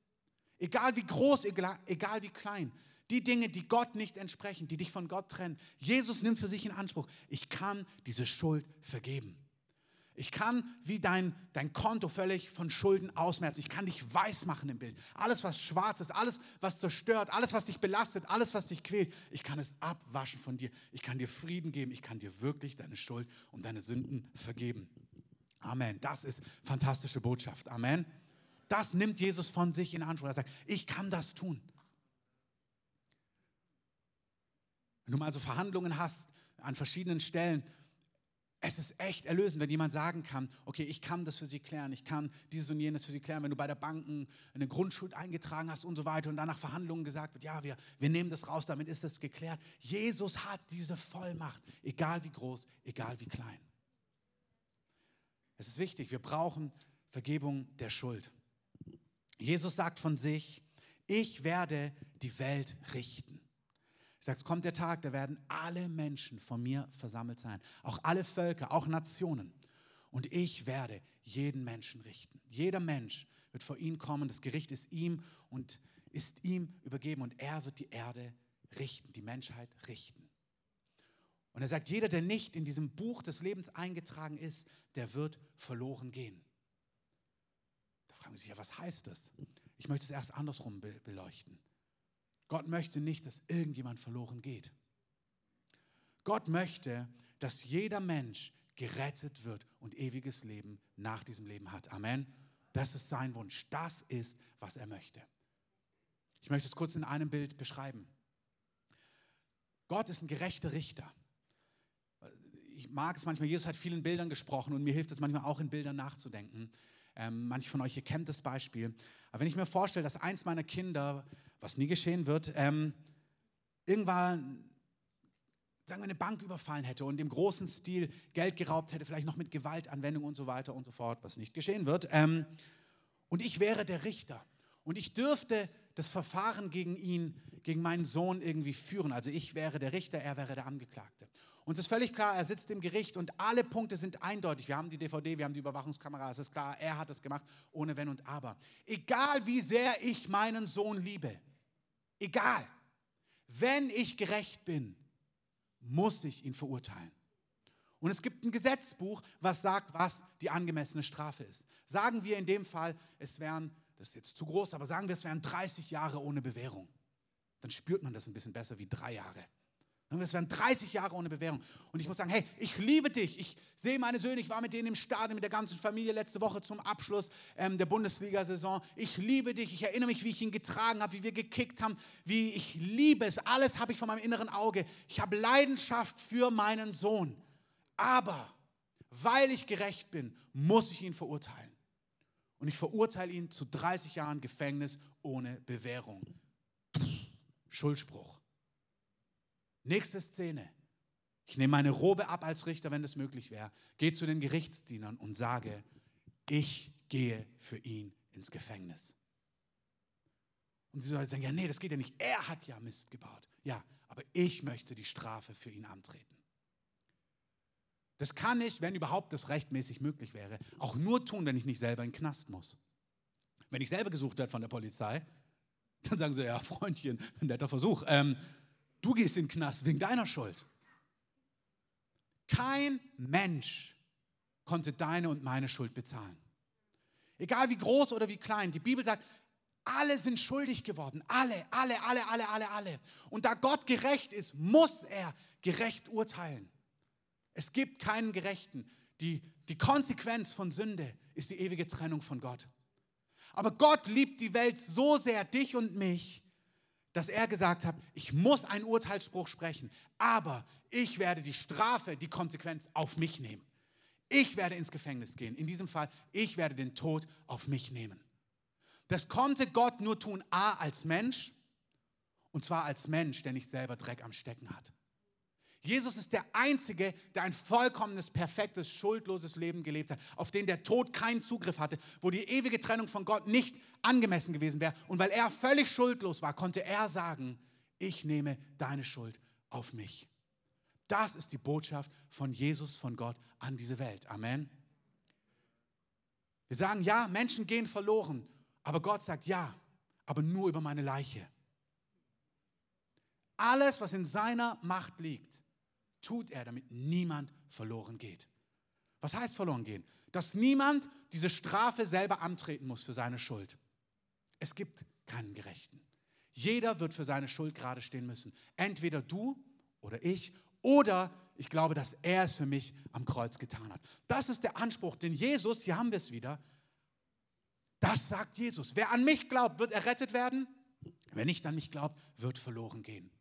Speaker 1: egal wie groß, egal, wie klein, die Dinge, die Gott nicht entsprechen, die dich von Gott trennen, Jesus nimmt für sich in Anspruch, ich kann diese Schuld vergeben. Ich kann wie dein, dein Konto völlig von Schulden ausmerzen. Ich kann dich weiß machen im Bild. Alles, was schwarz ist, alles, was zerstört, alles, was dich belastet, alles, was dich quält, ich kann es abwaschen von dir. Ich kann dir Frieden geben. Ich kann dir wirklich deine Schuld und deine Sünden vergeben. Amen. Das ist fantastische Botschaft. Amen. Das nimmt Jesus von sich in Anspruch. Er sagt, ich kann das tun. Wenn du mal so Verhandlungen hast an verschiedenen Stellen, es ist echt erlösend, wenn jemand sagen kann, okay, ich kann das für Sie klären, ich kann dieses und jenes für Sie klären, wenn du bei der Bank eine Grundschuld eingetragen hast und so weiter und danach Verhandlungen gesagt wird, ja, wir, wir nehmen das raus, damit ist das geklärt. Jesus hat diese Vollmacht, egal wie groß, egal wie klein. Es ist wichtig, wir brauchen Vergebung der Schuld. Jesus sagt von sich, ich werde die Welt richten. Er sagt, es kommt der Tag, da werden alle Menschen von mir versammelt sein. Auch alle Völker, auch Nationen. Und ich werde jeden Menschen richten. Jeder Mensch wird vor ihn kommen. Das Gericht ist ihm und ist ihm übergeben. Und er wird die Erde richten, die Menschheit richten. Und er sagt, jeder, der nicht in diesem Buch des Lebens eingetragen ist, der wird verloren gehen. Fragen sich ja, was heißt das? Ich möchte es erst andersrum beleuchten. Gott möchte nicht, dass irgendjemand verloren geht. Gott möchte, dass jeder Mensch gerettet wird und ewiges Leben nach diesem Leben hat. Amen. Das ist sein Wunsch. Das ist, was er möchte. Ich möchte es kurz in einem Bild beschreiben. Gott ist ein gerechter Richter. Ich mag es manchmal, Jesus hat vielen Bildern gesprochen und mir hilft es manchmal auch in Bildern nachzudenken. Ähm, manche von euch, ihr kennt das Beispiel. Aber wenn ich mir vorstelle, dass eins meiner Kinder was nie geschehen wird, ähm, irgendwann sagen wir, eine Bank überfallen hätte und im großen Stil Geld geraubt hätte, vielleicht noch mit Gewaltanwendung und so weiter und so fort, was nicht geschehen wird. Ähm, und ich wäre der Richter. Und ich dürfte das Verfahren gegen ihn, gegen meinen Sohn irgendwie führen. Also ich wäre der Richter, er wäre der Angeklagte. Uns ist völlig klar, er sitzt im Gericht und alle Punkte sind eindeutig. Wir haben die DVD, wir haben die Überwachungskamera, es ist klar, er hat es gemacht, ohne Wenn und Aber. Egal wie sehr ich meinen Sohn liebe, egal, wenn ich gerecht bin, muss ich ihn verurteilen. Und es gibt ein Gesetzbuch, was sagt, was die angemessene Strafe ist. Sagen wir in dem Fall, es wären, das ist jetzt zu groß, aber sagen wir, es wären 30 Jahre ohne Bewährung. Dann spürt man das ein bisschen besser wie drei Jahre. Das wären 30 Jahre ohne Bewährung. Und ich muss sagen, hey, ich liebe dich. Ich sehe meine Söhne. Ich war mit denen im Stadion mit der ganzen Familie letzte Woche zum Abschluss ähm, der Bundesliga-Saison. Ich liebe dich. Ich erinnere mich, wie ich ihn getragen habe, wie wir gekickt haben, wie ich liebe es. Alles habe ich von meinem inneren Auge. Ich habe Leidenschaft für meinen Sohn. Aber weil ich gerecht bin, muss ich ihn verurteilen. Und ich verurteile ihn zu 30 Jahren Gefängnis ohne Bewährung. Pff, Schuldspruch. Nächste Szene. Ich nehme meine Robe ab als Richter, wenn das möglich wäre, gehe zu den Gerichtsdienern und sage, ich gehe für ihn ins Gefängnis. Und sie sollen sagen, ja, nee, das geht ja nicht. Er hat ja Mist gebaut. Ja, aber ich möchte die Strafe für ihn antreten. Das kann ich, wenn überhaupt das rechtmäßig möglich wäre, auch nur tun, wenn ich nicht selber in den Knast muss. Wenn ich selber gesucht werde von der Polizei, dann sagen sie, ja, Freundchen, netter Versuch. Ähm, du gehst in den Knast wegen deiner Schuld. Kein Mensch konnte deine und meine Schuld bezahlen. Egal wie groß oder wie klein. Die Bibel sagt, alle sind schuldig geworden. Alle, alle, alle, alle, alle, alle. Und da Gott gerecht ist, muss er gerecht urteilen. Es gibt keinen Gerechten. Die, die Konsequenz von Sünde ist die ewige Trennung von Gott. Aber Gott liebt die Welt so sehr, dich und mich, dass er gesagt hat, ich muss einen Urteilsspruch sprechen, aber ich werde die Strafe, die Konsequenz auf mich nehmen. Ich werde ins Gefängnis gehen. In diesem Fall, ich werde den Tod auf mich nehmen. Das konnte Gott nur tun, a, als Mensch, und zwar als Mensch, der nicht selber Dreck am Stecken hat. Jesus ist der Einzige, der ein vollkommenes, perfektes, schuldloses Leben gelebt hat, auf den der Tod keinen Zugriff hatte, wo die ewige Trennung von Gott nicht angemessen gewesen wäre. Und weil er völlig schuldlos war, konnte er sagen, ich nehme deine Schuld auf mich. Das ist die Botschaft von Jesus, von Gott an diese Welt. Amen. Wir sagen, ja, Menschen gehen verloren, aber Gott sagt, ja, aber nur über meine Leiche. Alles, was in seiner Macht liegt, tut er, damit niemand verloren geht. Was heißt verloren gehen? Dass niemand diese Strafe selber antreten muss für seine Schuld. Es gibt keinen Gerechten. Jeder wird für seine Schuld gerade stehen müssen. Entweder du oder ich oder ich glaube, dass er es für mich am Kreuz getan hat. Das ist der Anspruch, den Jesus, hier haben wir es wieder, das sagt Jesus. Wer an mich glaubt, wird errettet werden. Wer nicht an mich glaubt, wird verloren gehen.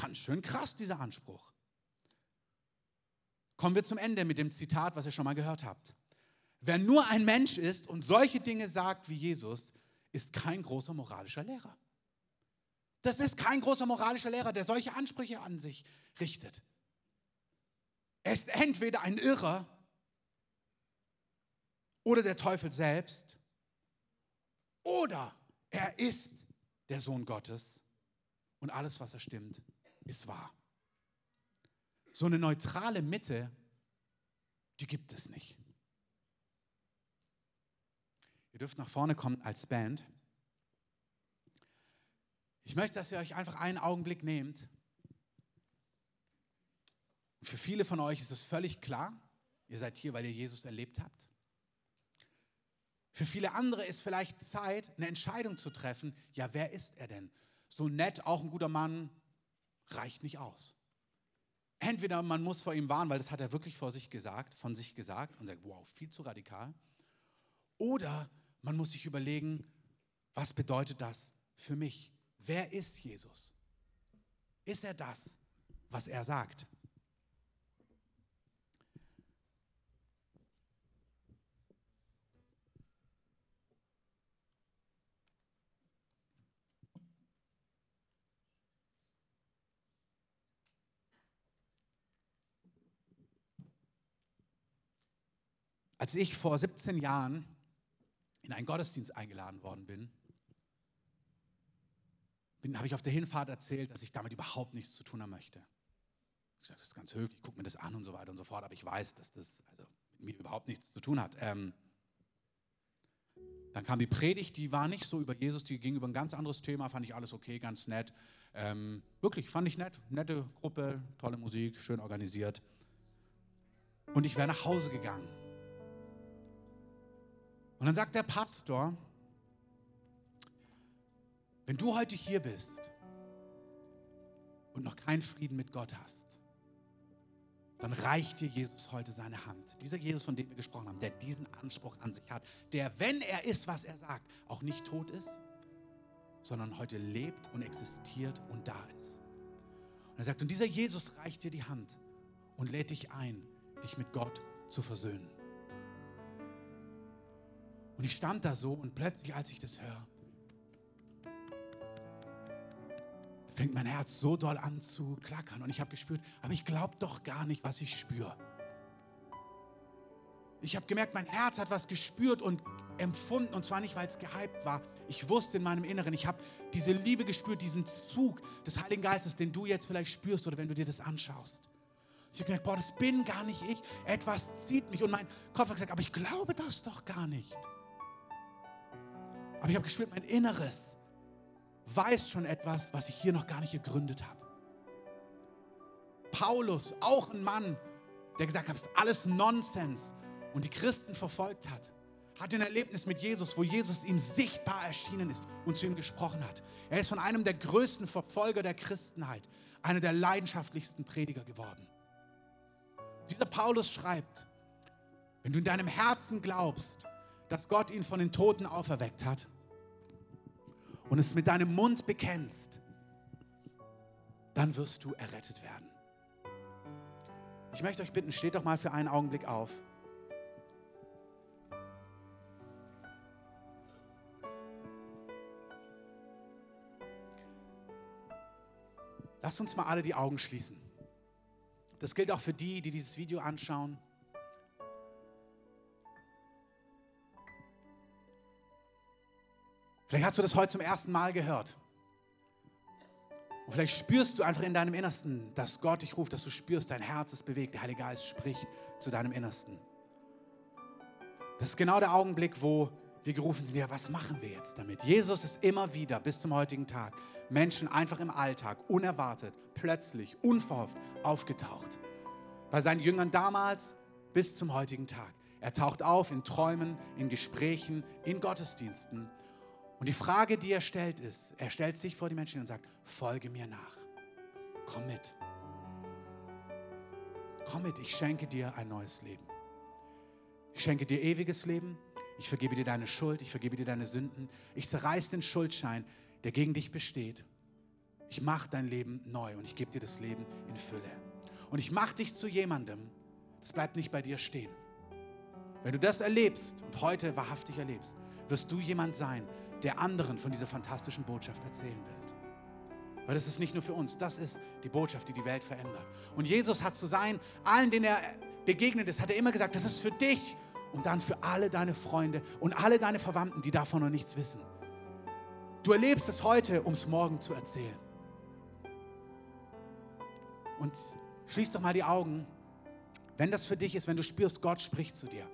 Speaker 1: Ganz schön krass, dieser Anspruch. Kommen wir zum Ende mit dem Zitat, was ihr schon mal gehört habt. Wer nur ein Mensch ist und solche Dinge sagt wie Jesus, ist kein großer moralischer Lehrer. Das ist kein großer moralischer Lehrer, der solche Ansprüche an sich richtet. Er ist entweder ein Irrer oder der Teufel selbst oder er ist der Sohn Gottes und alles, was er stimmt, ist wahr. So eine neutrale Mitte, die gibt es nicht. Ihr dürft nach vorne kommen als Band. Ich möchte, dass ihr euch einfach einen Augenblick nehmt. Für viele von euch ist es völlig klar, ihr seid hier, weil ihr Jesus erlebt habt. Für viele andere ist vielleicht Zeit, eine Entscheidung zu treffen. Ja, wer ist er denn? So nett, auch ein guter Mann, reicht nicht aus. Entweder man muss vor ihm warnen, weil das hat er wirklich vor sich gesagt, von sich gesagt und sagt, wow, viel zu radikal. Oder man muss sich überlegen, was bedeutet das für mich? Wer ist Jesus? Ist er das, was er sagt? Als ich vor 17 Jahren in einen Gottesdienst eingeladen worden bin, habe ich auf der Hinfahrt erzählt, dass ich damit überhaupt nichts zu tun haben möchte. Ich sage, das ist ganz höflich, guck mir das an und so weiter und so fort, aber ich weiß, dass das also mit mir überhaupt nichts zu tun hat. Ähm, dann kam die Predigt, die war nicht so über Jesus, die ging über ein ganz anderes Thema, fand ich alles okay, ganz nett. Ähm, wirklich, fand ich nett. Nette Gruppe, tolle Musik, schön organisiert. Und ich wäre nach Hause gegangen. Und dann sagt der Pastor, wenn du heute hier bist und noch keinen Frieden mit Gott hast, dann reicht dir Jesus heute seine Hand. Dieser Jesus, von dem wir gesprochen haben, der diesen Anspruch an sich hat, der, wenn er ist, was er sagt, auch nicht tot ist, sondern heute lebt und existiert und da ist. Und er sagt, und dieser Jesus reicht dir die Hand und lädt dich ein, dich mit Gott zu versöhnen. Und ich stand da so und plötzlich, als ich das höre, fängt mein Herz so doll an zu klackern. Und ich habe gespürt, aber ich glaube doch gar nicht, was ich spüre. Ich habe gemerkt, mein Herz hat was gespürt und empfunden. Und zwar nicht, weil es gehypt war. Ich wusste in meinem Inneren, ich habe diese Liebe gespürt, diesen Zug des Heiligen Geistes, den du jetzt vielleicht spürst oder wenn du dir das anschaust. Ich habe gemerkt, boah, das bin gar nicht ich. Etwas zieht mich. Und mein Kopf hat gesagt, aber ich glaube das doch gar nicht. Aber ich habe gespürt, mein Inneres weiß schon etwas, was ich hier noch gar nicht gegründet habe. Paulus, auch ein Mann, der gesagt hat, es ist alles Nonsens und die Christen verfolgt hat, hat ein Erlebnis mit Jesus, wo Jesus ihm sichtbar erschienen ist und zu ihm gesprochen hat. Er ist von einem der größten Verfolger der Christenheit, einer der leidenschaftlichsten Prediger geworden. Dieser Paulus schreibt, wenn du in deinem Herzen glaubst, dass Gott ihn von den Toten auferweckt hat, und es mit deinem Mund bekennst, dann wirst du errettet werden. Ich möchte euch bitten, steht doch mal für einen Augenblick auf. Lasst uns mal alle die Augen schließen. Das gilt auch für die, die dieses Video anschauen. Vielleicht hast du das heute zum ersten Mal gehört. Und vielleicht spürst du einfach in deinem Innersten, dass Gott dich ruft, dass du spürst, dein Herz ist bewegt, der Heilige Geist spricht zu deinem Innersten. Das ist genau der Augenblick, wo wir gerufen sind, ja, was machen wir jetzt damit? Jesus ist immer wieder bis zum heutigen Tag Menschen einfach im Alltag, unerwartet, plötzlich, unverhofft aufgetaucht. Bei seinen Jüngern damals bis zum heutigen Tag. Er taucht auf in Träumen, in Gesprächen, in Gottesdiensten und die Frage, die er stellt, ist, er stellt sich vor die Menschen und sagt, folge mir nach. Komm mit. Komm mit, ich schenke dir ein neues Leben. Ich schenke dir ewiges Leben. Ich vergebe dir deine Schuld. Ich vergebe dir deine Sünden. Ich zerreiße den Schuldschein, der gegen dich besteht. Ich mache dein Leben neu und ich gebe dir das Leben in Fülle. Und ich mache dich zu jemandem, das bleibt nicht bei dir stehen. Wenn du das erlebst und heute wahrhaftig erlebst, wirst du jemand sein, der anderen von dieser fantastischen Botschaft erzählen wird. Weil das ist nicht nur für uns, das ist die Botschaft, die die Welt verändert. Und Jesus hat zu sein, allen, denen er begegnet ist, hat er immer gesagt, das ist für dich und dann für alle deine Freunde und alle deine Verwandten, die davon noch nichts wissen. Du erlebst es heute, um es morgen zu erzählen. Und schließ doch mal die Augen, wenn das für dich ist, wenn du spürst, Gott spricht zu dir.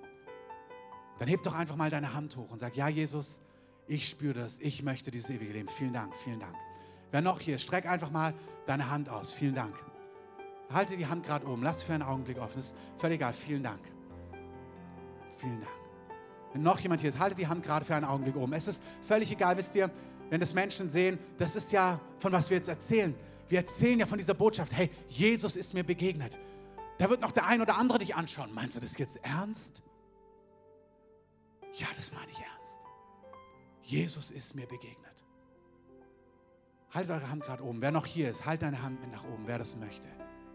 Speaker 1: Dann heb doch einfach mal deine Hand hoch und sag, ja Jesus, ich spüre das. Ich möchte dieses ewige Leben. Vielen Dank, vielen Dank. Wer noch hier streck einfach mal deine Hand aus. Vielen Dank. Halte die Hand gerade oben. Lass sie für einen Augenblick offen. Das ist völlig egal. Vielen Dank. Vielen Dank. Wenn noch jemand hier ist, halte die Hand gerade für einen Augenblick oben. Es ist völlig egal, wisst ihr, wenn das Menschen sehen, das ist ja von was wir jetzt erzählen. Wir erzählen ja von dieser Botschaft, hey, Jesus ist mir begegnet. Da wird noch der ein oder andere dich anschauen. Meinst du das jetzt ernst? Ja, das meine ich ernst. Jesus ist mir begegnet. Haltet eure Hand gerade oben. Wer noch hier ist, halt deine Hand mit nach oben, wer das möchte.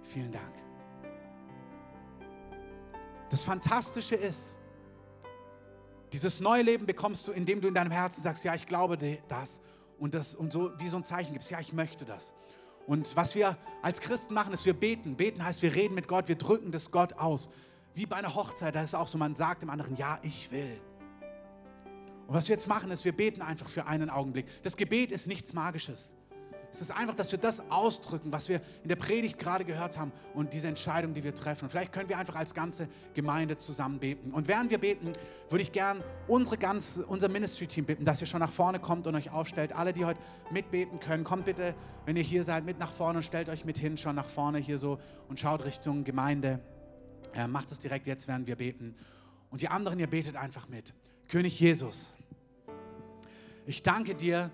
Speaker 1: Vielen Dank. Das Fantastische ist, dieses neue Leben bekommst du, indem du in deinem Herzen sagst, ja, ich glaube das und das und so wie so ein Zeichen gibst, ja, ich möchte das. Und was wir als Christen machen, ist, wir beten. Beten heißt, wir reden mit Gott, wir drücken das Gott aus. Wie bei einer Hochzeit, da ist es auch so, man sagt dem anderen, ja, ich will. Und was wir jetzt machen, ist, wir beten einfach für einen Augenblick. Das Gebet ist nichts Magisches. Es ist einfach, dass wir das ausdrücken, was wir in der Predigt gerade gehört haben und diese Entscheidung, die wir treffen. Und vielleicht können wir einfach als ganze Gemeinde zusammen beten. Und während wir beten, würde ich gern unsere ganze, unser Ministry-Team bitten, dass ihr schon nach vorne kommt und euch aufstellt. Alle, die heute mitbeten können, kommt bitte, wenn ihr hier seid, mit nach vorne und stellt euch mit hin, schon nach vorne hier so und schaut Richtung Gemeinde. Ja, macht es direkt jetzt, während wir beten. Und die anderen, ihr betet einfach mit. König Jesus, ich danke dir,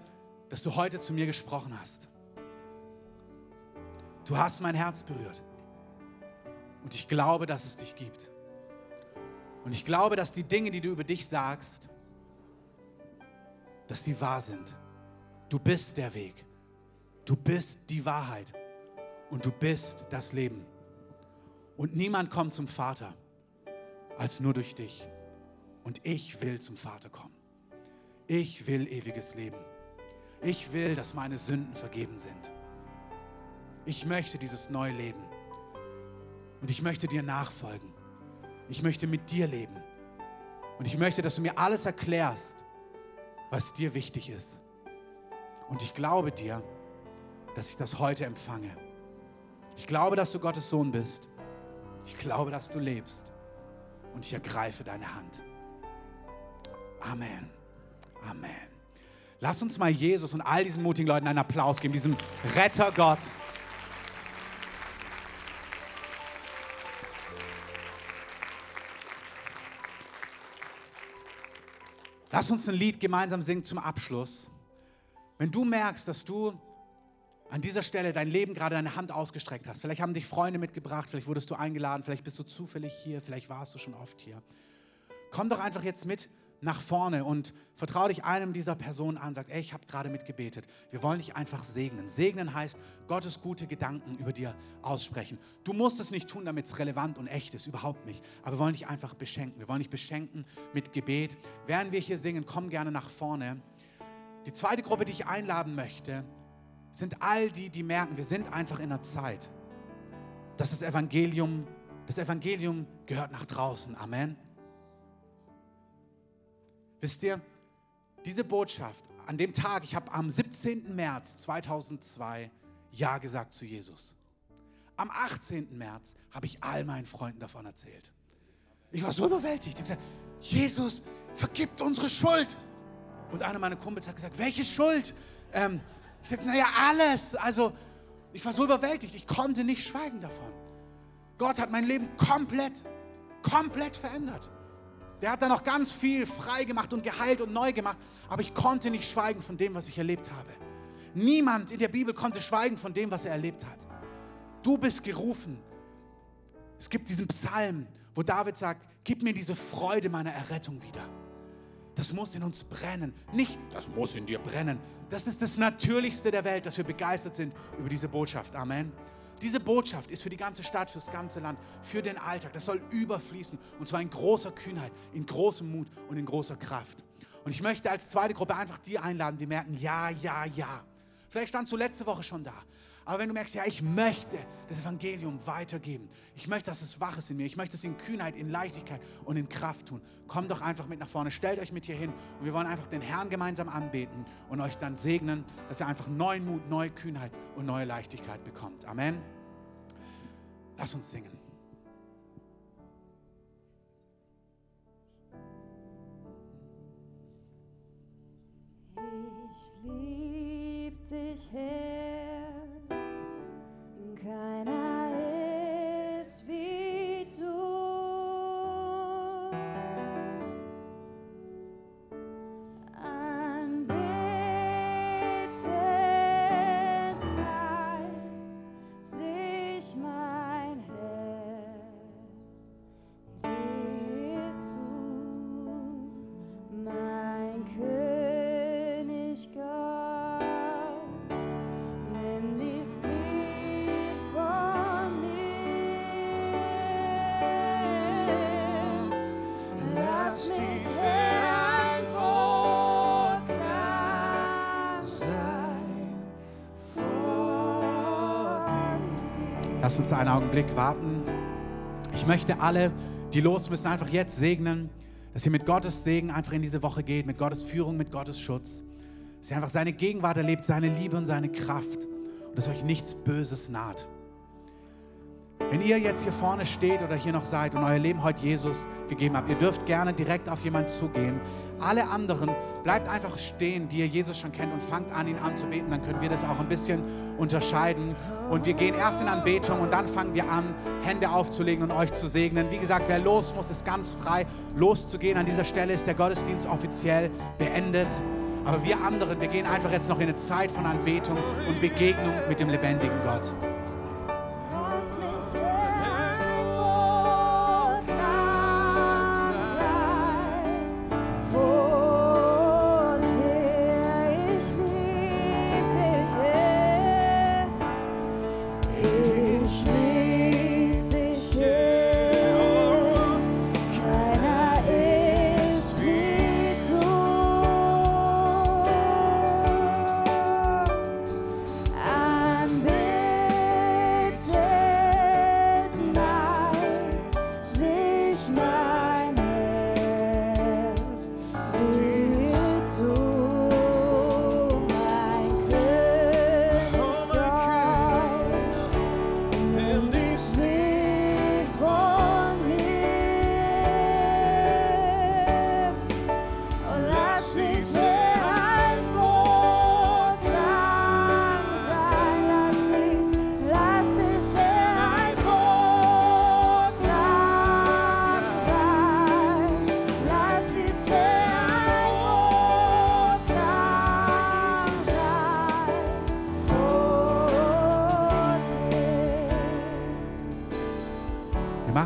Speaker 1: dass du heute zu mir gesprochen hast. Du hast mein Herz berührt. Und ich glaube, dass es dich gibt. Und ich glaube, dass die Dinge, die du über dich sagst, dass sie wahr sind. Du bist der Weg. Du bist die Wahrheit. Und du bist das Leben. Und niemand kommt zum Vater als nur durch dich. Und ich will zum Vater kommen. Ich will ewiges Leben. Ich will, dass meine Sünden vergeben sind. Ich möchte dieses neue Leben. Und ich möchte dir nachfolgen. Ich möchte mit dir leben. Und ich möchte, dass du mir alles erklärst, was dir wichtig ist. Und ich glaube dir, dass ich das heute empfange. Ich glaube, dass du Gottes Sohn bist. Ich glaube, dass du lebst. Und ich ergreife deine Hand. Amen. Amen. Lass uns mal Jesus und all diesen mutigen Leuten einen Applaus geben, diesem Retter Gott. Lass uns ein Lied gemeinsam singen zum Abschluss. Wenn du merkst, dass du an dieser Stelle dein Leben gerade deine Hand ausgestreckt hast, vielleicht haben dich Freunde mitgebracht, vielleicht wurdest du eingeladen, vielleicht bist du zufällig hier, vielleicht warst du schon oft hier. Komm doch einfach jetzt mit nach vorne und vertraue dich einem dieser Personen an, sag, ey, ich habe gerade mitgebetet. Wir wollen dich einfach segnen. Segnen heißt Gottes gute Gedanken über dir aussprechen. Du musst es nicht tun, damit es relevant und echt ist, überhaupt nicht. Aber wir wollen dich einfach beschenken. Wir wollen dich beschenken mit Gebet. Während wir hier singen, komm gerne nach vorne. Die zweite Gruppe, die ich einladen möchte, sind all die, die merken, wir sind einfach in einer Zeit, dass das Evangelium, das Evangelium gehört nach draußen. Amen. Wisst ihr, diese Botschaft, an dem Tag, ich habe am 17. März 2002 Ja gesagt zu Jesus. Am 18. März habe ich all meinen Freunden davon erzählt. Ich war so überwältigt. Ich habe gesagt, Jesus vergibt unsere Schuld. Und einer meiner Kumpels hat gesagt, welche Schuld? Ähm, ich sagte, naja, alles. Also, ich war so überwältigt, ich konnte nicht schweigen davon. Gott hat mein Leben komplett, komplett verändert. Der hat da noch ganz viel frei gemacht und geheilt und neu gemacht. Aber ich konnte nicht schweigen von dem, was ich erlebt habe. Niemand in der Bibel konnte schweigen von dem, was er erlebt hat. Du bist gerufen. Es gibt diesen Psalm, wo David sagt, gib mir diese Freude meiner Errettung wieder. Das muss in uns brennen. Nicht, das muss in dir brennen. Das ist das Natürlichste der Welt, dass wir begeistert sind über diese Botschaft. Amen. Diese Botschaft ist für die ganze Stadt, für das ganze Land, für den Alltag. Das soll überfließen und zwar in großer Kühnheit, in großem Mut und in großer Kraft. Und ich möchte als zweite Gruppe einfach die einladen, die merken, ja, ja, ja. Vielleicht standst du letzte Woche schon da. Aber wenn du merkst, ja, ich möchte das Evangelium weitergeben, ich möchte, dass es wach ist in mir, ich möchte es in Kühnheit, in Leichtigkeit und in Kraft tun, komm doch einfach mit nach vorne, stellt euch mit hier hin und wir wollen einfach den Herrn gemeinsam anbeten und euch dann segnen, dass ihr einfach neuen Mut, neue Kühnheit und neue Leichtigkeit bekommt. Amen. Lass uns singen.
Speaker 2: Ich lieb dich, Herr, keiner Lass
Speaker 1: uns einen Augenblick warten. Ich möchte alle, die los müssen, einfach jetzt segnen, dass ihr mit Gottes Segen einfach in diese Woche geht, mit Gottes Führung, mit Gottes Schutz.
Speaker 3: Dass ihr einfach seine Gegenwart erlebt, seine Liebe und seine Kraft. Und dass euch nichts Böses naht. Wenn ihr jetzt hier vorne steht oder hier noch seid und euer Leben heute Jesus gegeben habt, ihr dürft gerne direkt auf jemanden zugehen. Alle anderen bleibt einfach stehen, die ihr Jesus schon kennt und fangt an, ihn anzubeten. Dann können wir das auch ein bisschen unterscheiden. Und wir gehen erst in Anbetung und dann fangen wir an, Hände aufzulegen und euch zu segnen. Wie gesagt, wer los muss, ist ganz frei, loszugehen. An dieser Stelle ist der Gottesdienst offiziell beendet. Aber wir anderen, wir gehen einfach jetzt noch in eine Zeit von Anbetung und Begegnung mit dem lebendigen Gott.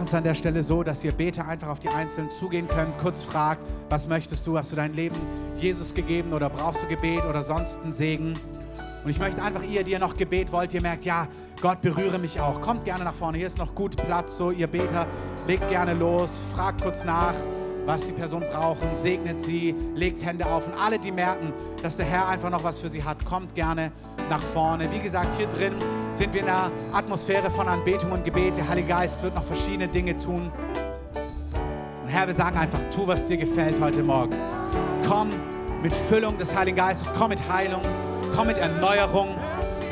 Speaker 3: Es an der Stelle so, dass ihr Beter einfach auf die Einzelnen zugehen könnt, kurz fragt, was möchtest du, hast du dein Leben Jesus gegeben oder brauchst du Gebet oder sonst einen Segen? Und ich möchte einfach ihr, die ihr noch Gebet wollt, ihr merkt, ja, Gott berühre mich auch. Kommt gerne nach vorne, hier ist noch gut Platz, so ihr Beter, legt gerne los, fragt kurz nach, was die Person brauchen, segnet sie, legt Hände auf und alle, die merken, dass der Herr einfach noch was für sie hat, kommt gerne nach vorne. Wie gesagt, hier drin sind wir in einer Atmosphäre von Anbetung und Gebet. Der Heilige Geist wird noch verschiedene Dinge tun. Und Herr, wir sagen einfach, tu, was dir gefällt heute Morgen. Komm mit Füllung des Heiligen Geistes, komm mit Heilung, komm mit Erneuerung,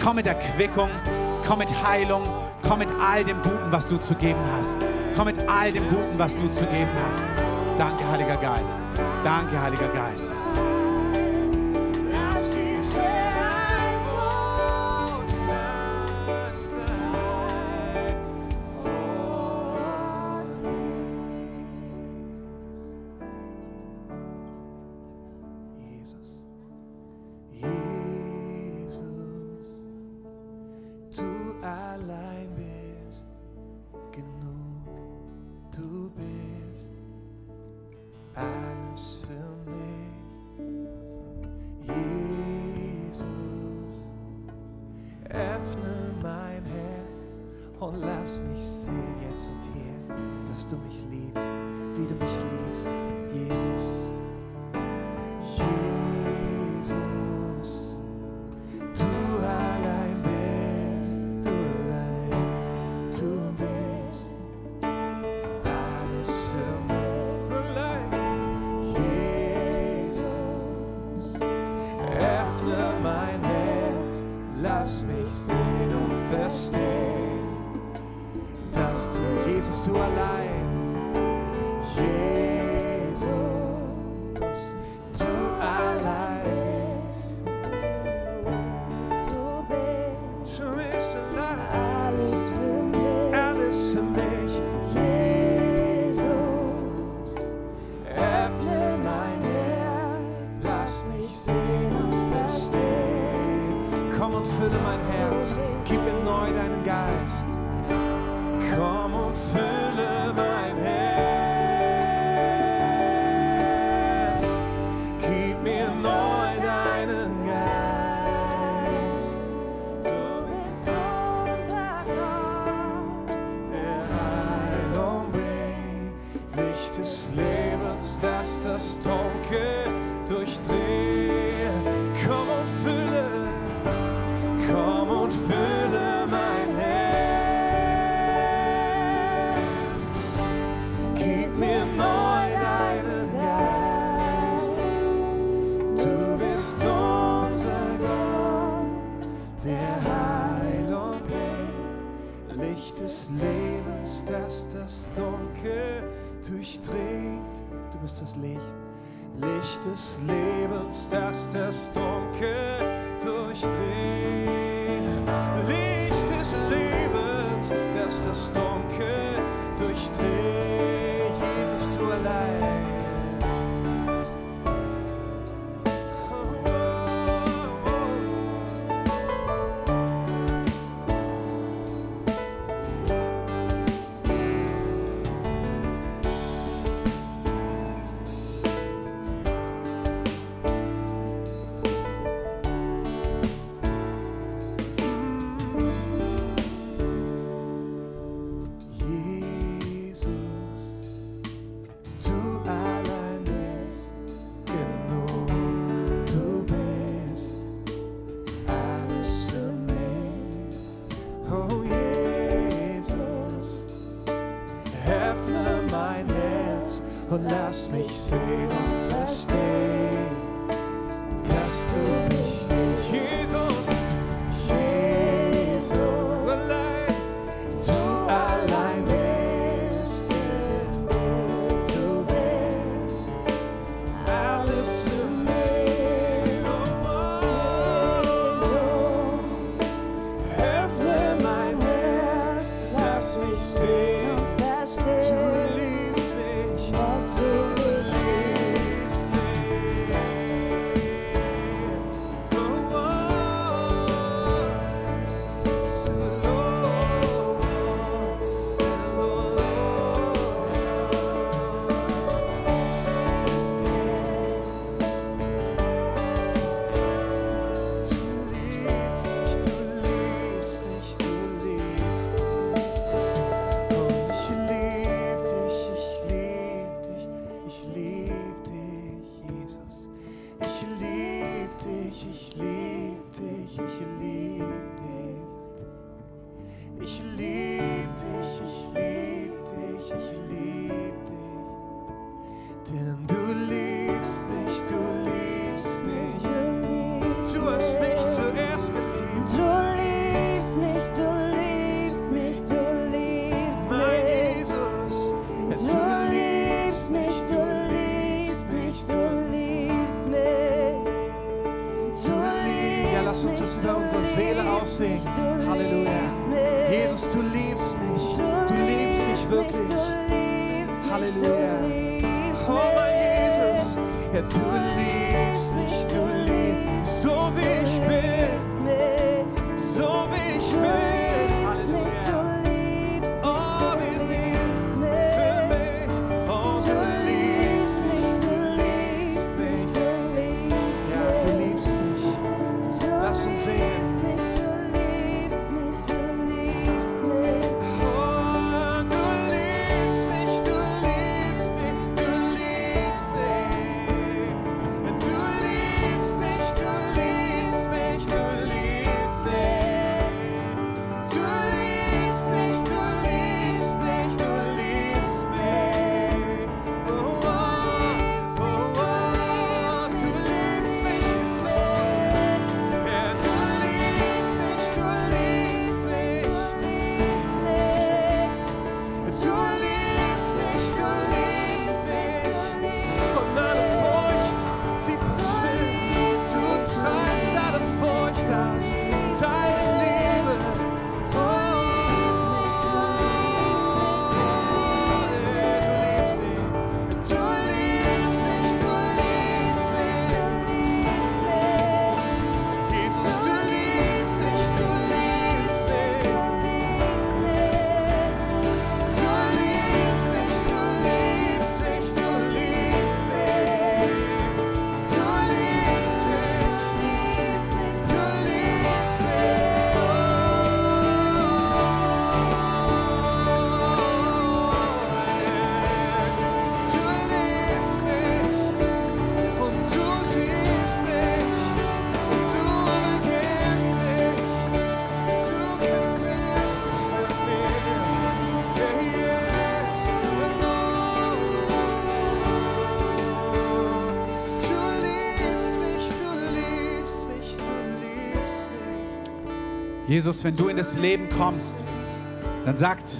Speaker 3: komm mit Erquickung, komm mit Heilung, komm mit all dem Guten, was du zu geben hast. Komm mit all dem Guten, was du zu geben hast. Danke, Heiliger Geist. Danke, Heiliger Geist.
Speaker 4: Jesus,
Speaker 1: wenn du in das Leben kommst, dann sagt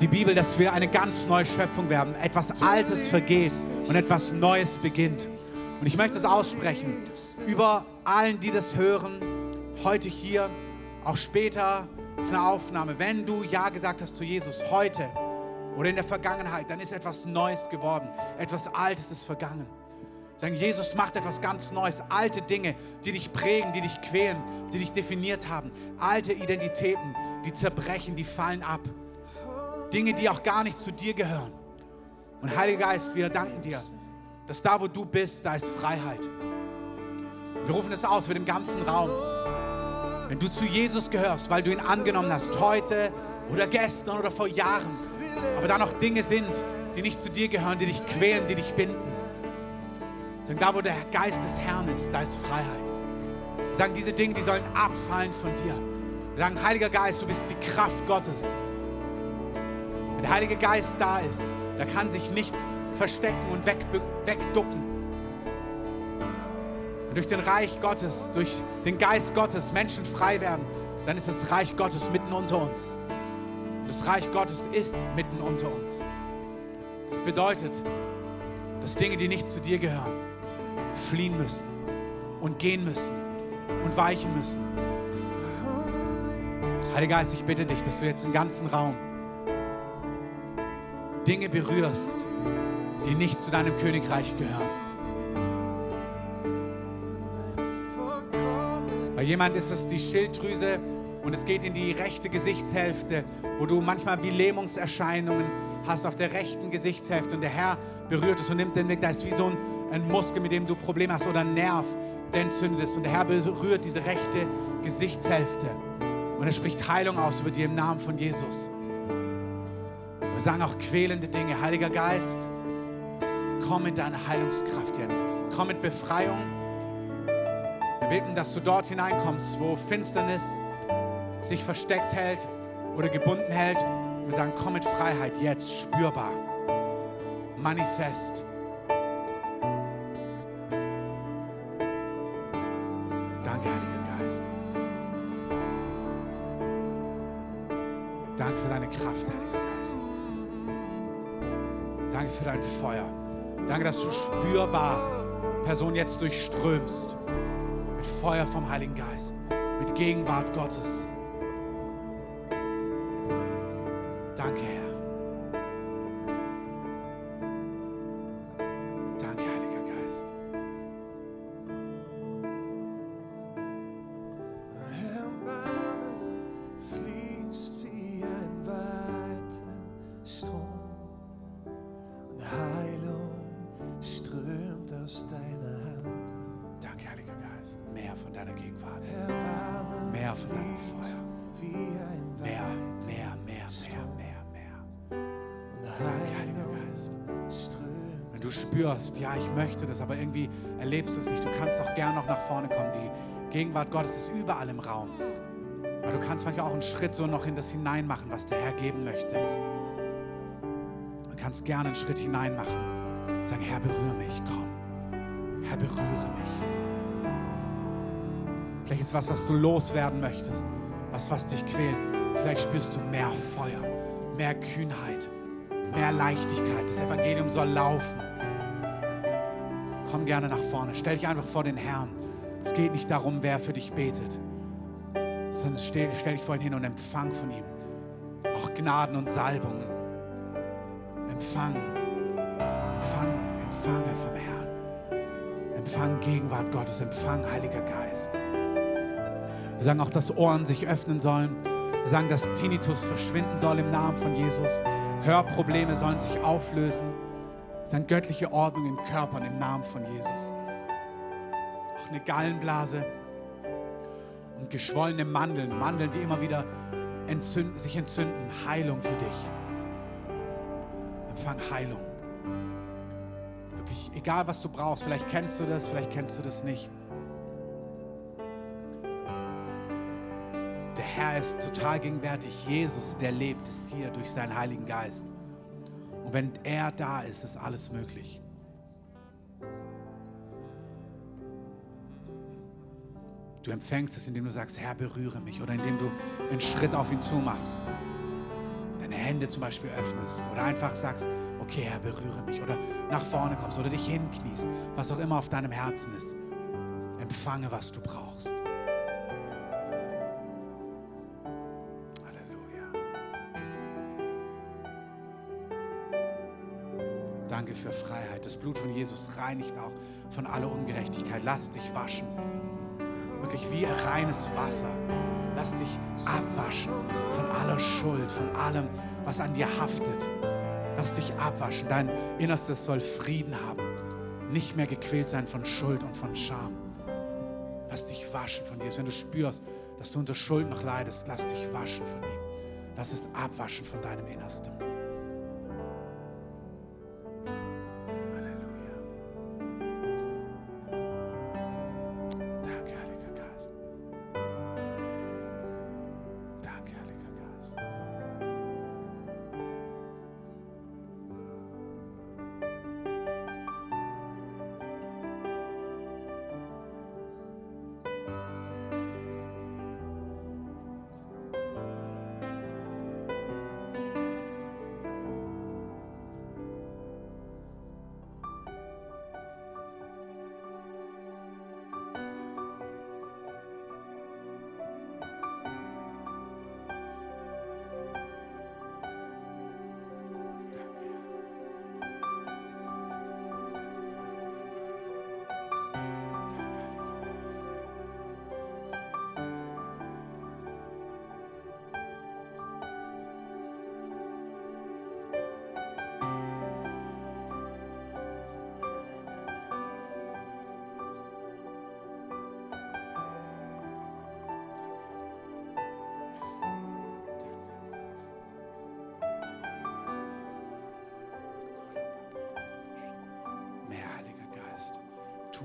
Speaker 1: die Bibel, dass wir eine ganz neue Schöpfung werden. Etwas Altes vergeht und etwas Neues beginnt. Und ich möchte es aussprechen über allen, die das hören, heute hier, auch später auf einer Aufnahme. Wenn du Ja gesagt hast zu Jesus heute oder in der Vergangenheit, dann ist etwas Neues geworden. Etwas Altes ist vergangen. Sagen, Jesus macht etwas ganz Neues. Alte Dinge, die dich prägen, die dich quälen, die dich definiert haben. Alte Identitäten, die zerbrechen, die fallen ab. Dinge, die auch gar nicht zu dir gehören. Und Heiliger Geist, wir danken dir, dass da, wo du bist, da ist Freiheit. Wir rufen es aus mit dem ganzen Raum. Wenn du zu Jesus gehörst, weil du ihn angenommen hast, heute oder gestern oder vor Jahren, aber da noch Dinge sind, die nicht zu dir gehören, die dich quälen, die dich binden Sagen, da wo der Geist des Herrn ist, da ist Freiheit. Sagen, diese Dinge, die sollen abfallen von dir. Sagen, Heiliger Geist, du bist die Kraft Gottes. Wenn der Heilige Geist da ist, da kann sich nichts verstecken und weg, wegducken. Wenn durch den Reich Gottes, durch den Geist Gottes Menschen frei werden, dann ist das Reich Gottes mitten unter uns. Und das Reich Gottes ist mitten unter uns. Das bedeutet, dass Dinge, die nicht zu dir gehören, fliehen müssen und gehen müssen und weichen müssen. Heiliger Geist, ich bitte dich, dass du jetzt im ganzen Raum Dinge berührst, die nicht zu deinem Königreich gehören. Bei jemand ist es die Schilddrüse und es geht in die rechte Gesichtshälfte, wo du manchmal wie Lähmungserscheinungen hast auf der rechten Gesichtshälfte und der Herr berührt es und nimmt den weg. Da ist wie so ein, ein Muskel, mit dem du Probleme hast oder ein Nerv, der entzündet ist. Und der Herr berührt diese rechte Gesichtshälfte und er spricht Heilung aus über dir im Namen von Jesus. Wir sagen auch quälende Dinge. Heiliger Geist, komm mit deiner Heilungskraft jetzt. Komm mit Befreiung. Wir beten, dass du dort hineinkommst, wo Finsternis sich versteckt hält oder gebunden hält. Wir sagen, komm mit Freiheit jetzt, spürbar, manifest. Dein Feuer. Danke, dass du spürbar Person jetzt durchströmst. Mit Feuer vom Heiligen Geist. Mit Gegenwart Gottes. Das, aber irgendwie erlebst du es nicht, du kannst auch gern noch nach vorne kommen. Die Gegenwart Gottes ist überall im Raum. Aber du kannst manchmal auch einen Schritt so noch in das hinein machen, was der Herr geben möchte. Du kannst gerne einen Schritt hinein machen. Sagen, Herr, berühre mich, komm. Herr, berühre mich. Vielleicht ist was, was du loswerden möchtest, was, was dich quält. Vielleicht spürst du mehr Feuer, mehr Kühnheit, mehr Leichtigkeit. Das Evangelium soll laufen. Komm gerne nach vorne. Stell dich einfach vor den Herrn. Es geht nicht darum, wer für dich betet, sondern stell, stell dich vor ihn hin und empfang von ihm. Auch Gnaden und Salbungen. Empfang. Empfang, empfange vom Herrn. Empfang Gegenwart Gottes. Empfang Heiliger Geist. Wir sagen auch, dass Ohren sich öffnen sollen. Wir sagen, dass Tinnitus verschwinden soll im Namen von Jesus. Hörprobleme sollen sich auflösen. Sagen göttliche Ordnung in Körpern im Namen von Jesus. Auch eine Gallenblase und geschwollene Mandeln, Mandeln, die immer wieder entzünden, sich entzünden. Heilung für dich. Empfang Heilung. Wirklich, egal was du brauchst, vielleicht kennst du das, vielleicht kennst du das nicht. Der Herr ist total gegenwärtig. Jesus, der lebt, ist hier durch seinen Heiligen Geist. Und wenn er da ist, ist alles möglich. Du empfängst es, indem du sagst, Herr, berühre mich. Oder indem du einen Schritt auf ihn zumachst. Deine Hände zum Beispiel öffnest. Oder einfach sagst, okay, Herr, berühre mich. Oder nach vorne kommst. Oder dich hinkniest. Was auch immer auf deinem Herzen ist. Empfange, was du brauchst. Danke für Freiheit. Das Blut von Jesus reinigt auch von aller Ungerechtigkeit. Lass dich waschen. Wirklich wie reines Wasser. Lass dich abwaschen von aller Schuld, von allem, was an dir haftet. Lass dich abwaschen. Dein Innerstes soll Frieden haben. Nicht mehr gequält sein von Schuld und von Scham. Lass dich waschen von Jesus. Wenn du spürst, dass du unter Schuld noch leidest, lass dich waschen von ihm. Lass es abwaschen von deinem Innersten.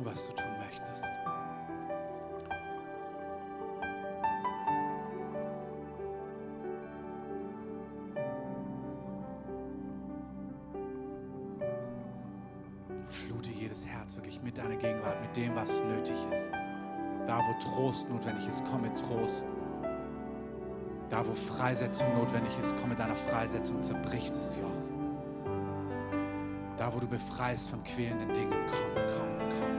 Speaker 1: Tu, was du tun möchtest. Flute jedes Herz wirklich mit deiner Gegenwart, mit dem, was nötig ist. Da, wo Trost notwendig ist, komm mit Trost. Da, wo Freisetzung notwendig ist, komm mit deiner Freisetzung, zerbricht das Joch. Da, wo du befreist von quälenden Dingen, komm, komm, komm,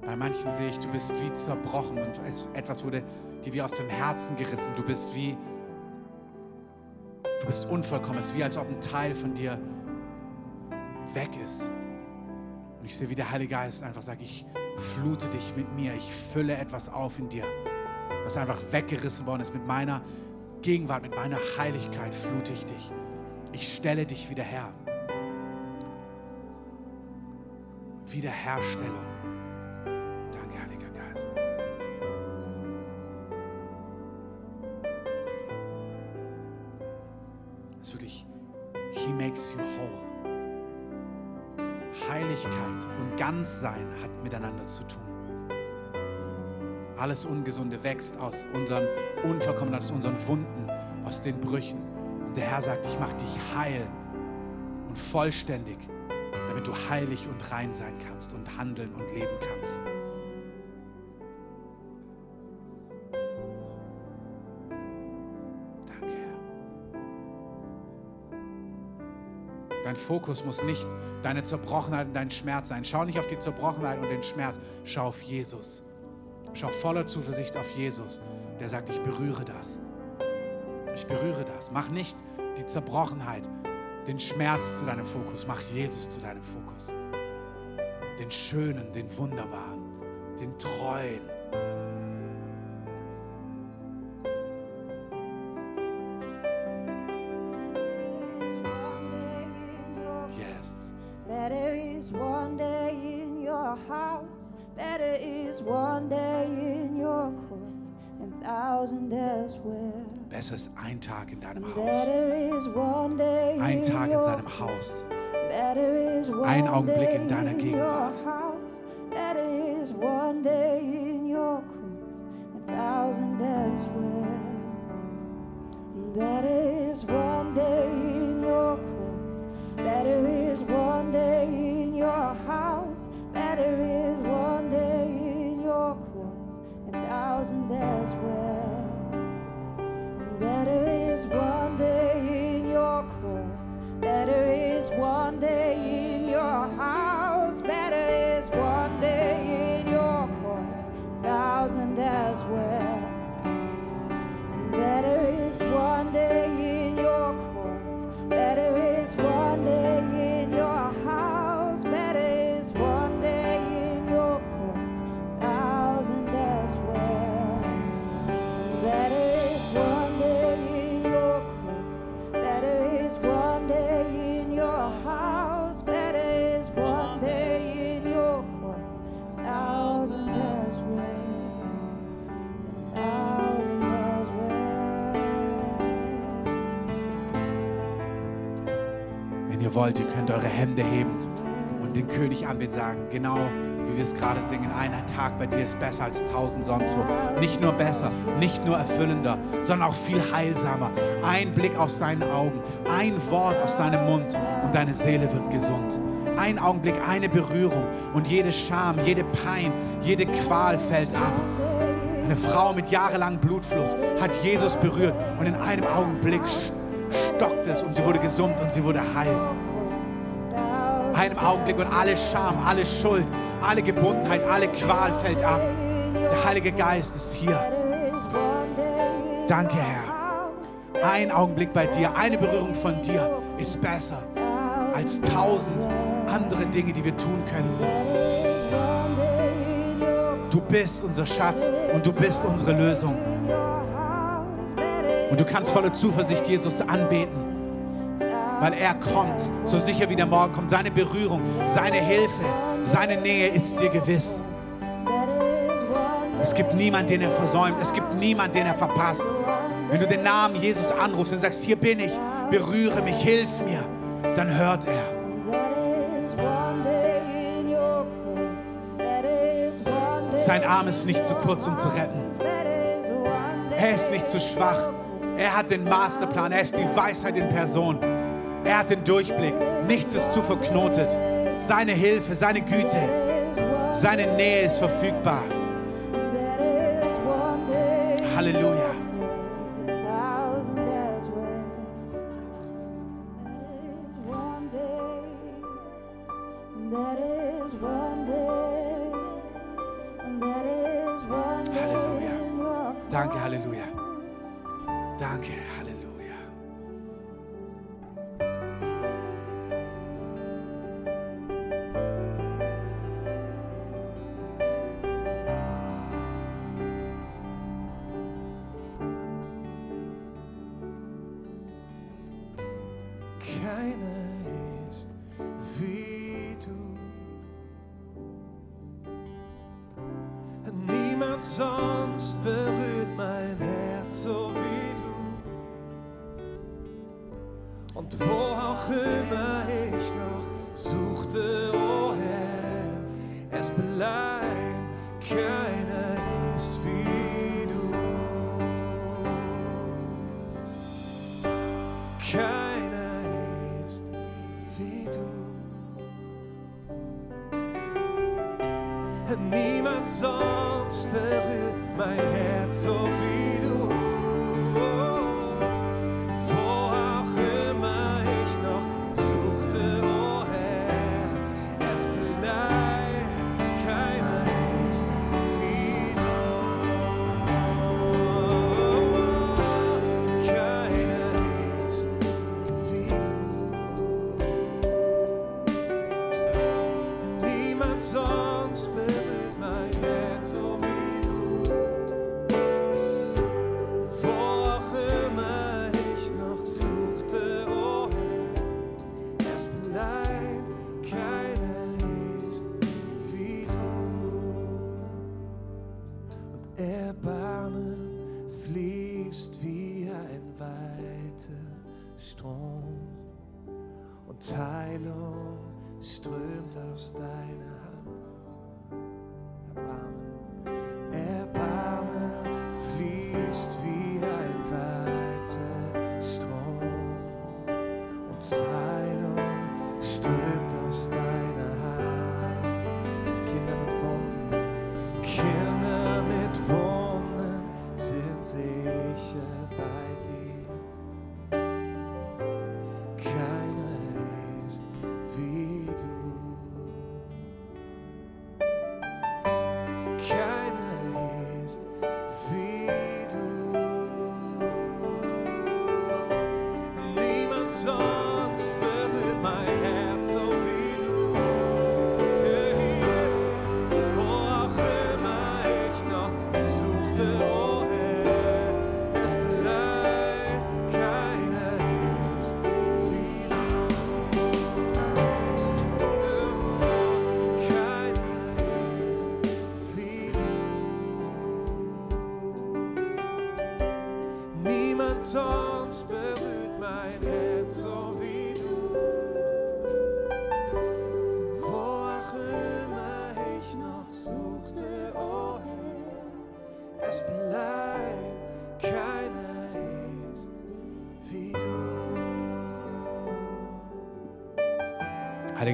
Speaker 1: komm. Bei manchen sehe ich, du bist wie zerbrochen und etwas wurde dir wie aus dem Herzen gerissen. Du bist wie, du bist unvollkommen. Es ist wie, als ob ein Teil von dir weg ist. Und ich sehe, wie der Heilige Geist einfach sagt, ich flute dich mit mir, ich fülle etwas auf in dir, was einfach weggerissen worden ist. Mit meiner Gegenwart, mit meiner Heiligkeit flute ich dich. Ich stelle dich wieder her. Wiederherstellung. Danke, Heiliger Geist. Es ist wirklich, He makes you whole. Heiligkeit und Ganzsein hat miteinander zu tun. Alles Ungesunde wächst aus unseren Unvollkommenheiten, aus unseren Wunden, aus den Brüchen. Und der Herr sagt, ich mache dich heil und vollständig, damit du heilig und rein sein kannst und handeln und leben kannst. Danke, Herr. Dein Fokus muss nicht deine Zerbrochenheit und dein Schmerz sein. Schau nicht auf die Zerbrochenheit und den Schmerz, schau auf Jesus. Schau voller Zuversicht auf Jesus, der sagt, ich berühre das. Ich berühre das. Mach nicht die Zerbrochenheit, den Schmerz zu deinem Fokus. Mach Jesus zu deinem Fokus. Den Schönen, den Wunderbaren, den Treuen. Besser ist ein Tag in deinem Haus.
Speaker 2: Better is one day
Speaker 1: Ein
Speaker 2: in
Speaker 1: Tag in seinem Haus. Ein
Speaker 2: one
Speaker 1: Augenblick
Speaker 2: day
Speaker 1: in deiner Gegenwart.
Speaker 2: Your house. Better is one day in your courts, a thousand elsewhere. Better is one day in your courts. Better is one day in your house. Better is one day in your courts, a thousand elsewhere.
Speaker 1: Könnt eure Hände heben und den König anbeten sagen, genau wie wir es gerade singen, ein Tag bei dir ist besser als tausend sonst wo. Nicht nur besser, nicht nur erfüllender, sondern auch viel heilsamer. Ein Blick aus deinen Augen, ein Wort aus deinem Mund und deine Seele wird gesund. Ein Augenblick, eine Berührung und jede Scham, jede Pein, jede Qual fällt ab. Eine Frau mit jahrelangem Blutfluss hat Jesus berührt und in einem Augenblick stockte es und sie wurde gesund und sie wurde heil einem Augenblick und alle Scham, alle Schuld, alle Gebundenheit, alle Qual fällt ab. Der Heilige Geist ist hier. Danke, Herr. Ein Augenblick bei dir, eine Berührung von dir ist besser als tausend andere Dinge, die wir tun können. Du bist unser Schatz und du bist unsere Lösung. Und du kannst voller Zuversicht Jesus anbeten weil er kommt, so sicher wie der Morgen kommt. Seine Berührung, seine Hilfe, seine Nähe ist dir gewiss. Es gibt niemanden, den er versäumt. Es gibt niemanden, den er verpasst. Wenn du den Namen Jesus anrufst und sagst, hier bin ich, berühre mich, hilf mir,
Speaker 3: dann hört er. Sein Arm ist nicht zu kurz, um zu retten. Er ist nicht zu schwach. Er hat den Masterplan. Er ist die Weisheit in Person. Er hat den Durchblick. Nichts ist zu verknotet. Seine Hilfe, seine Güte, seine Nähe ist verfügbar. Halleluja.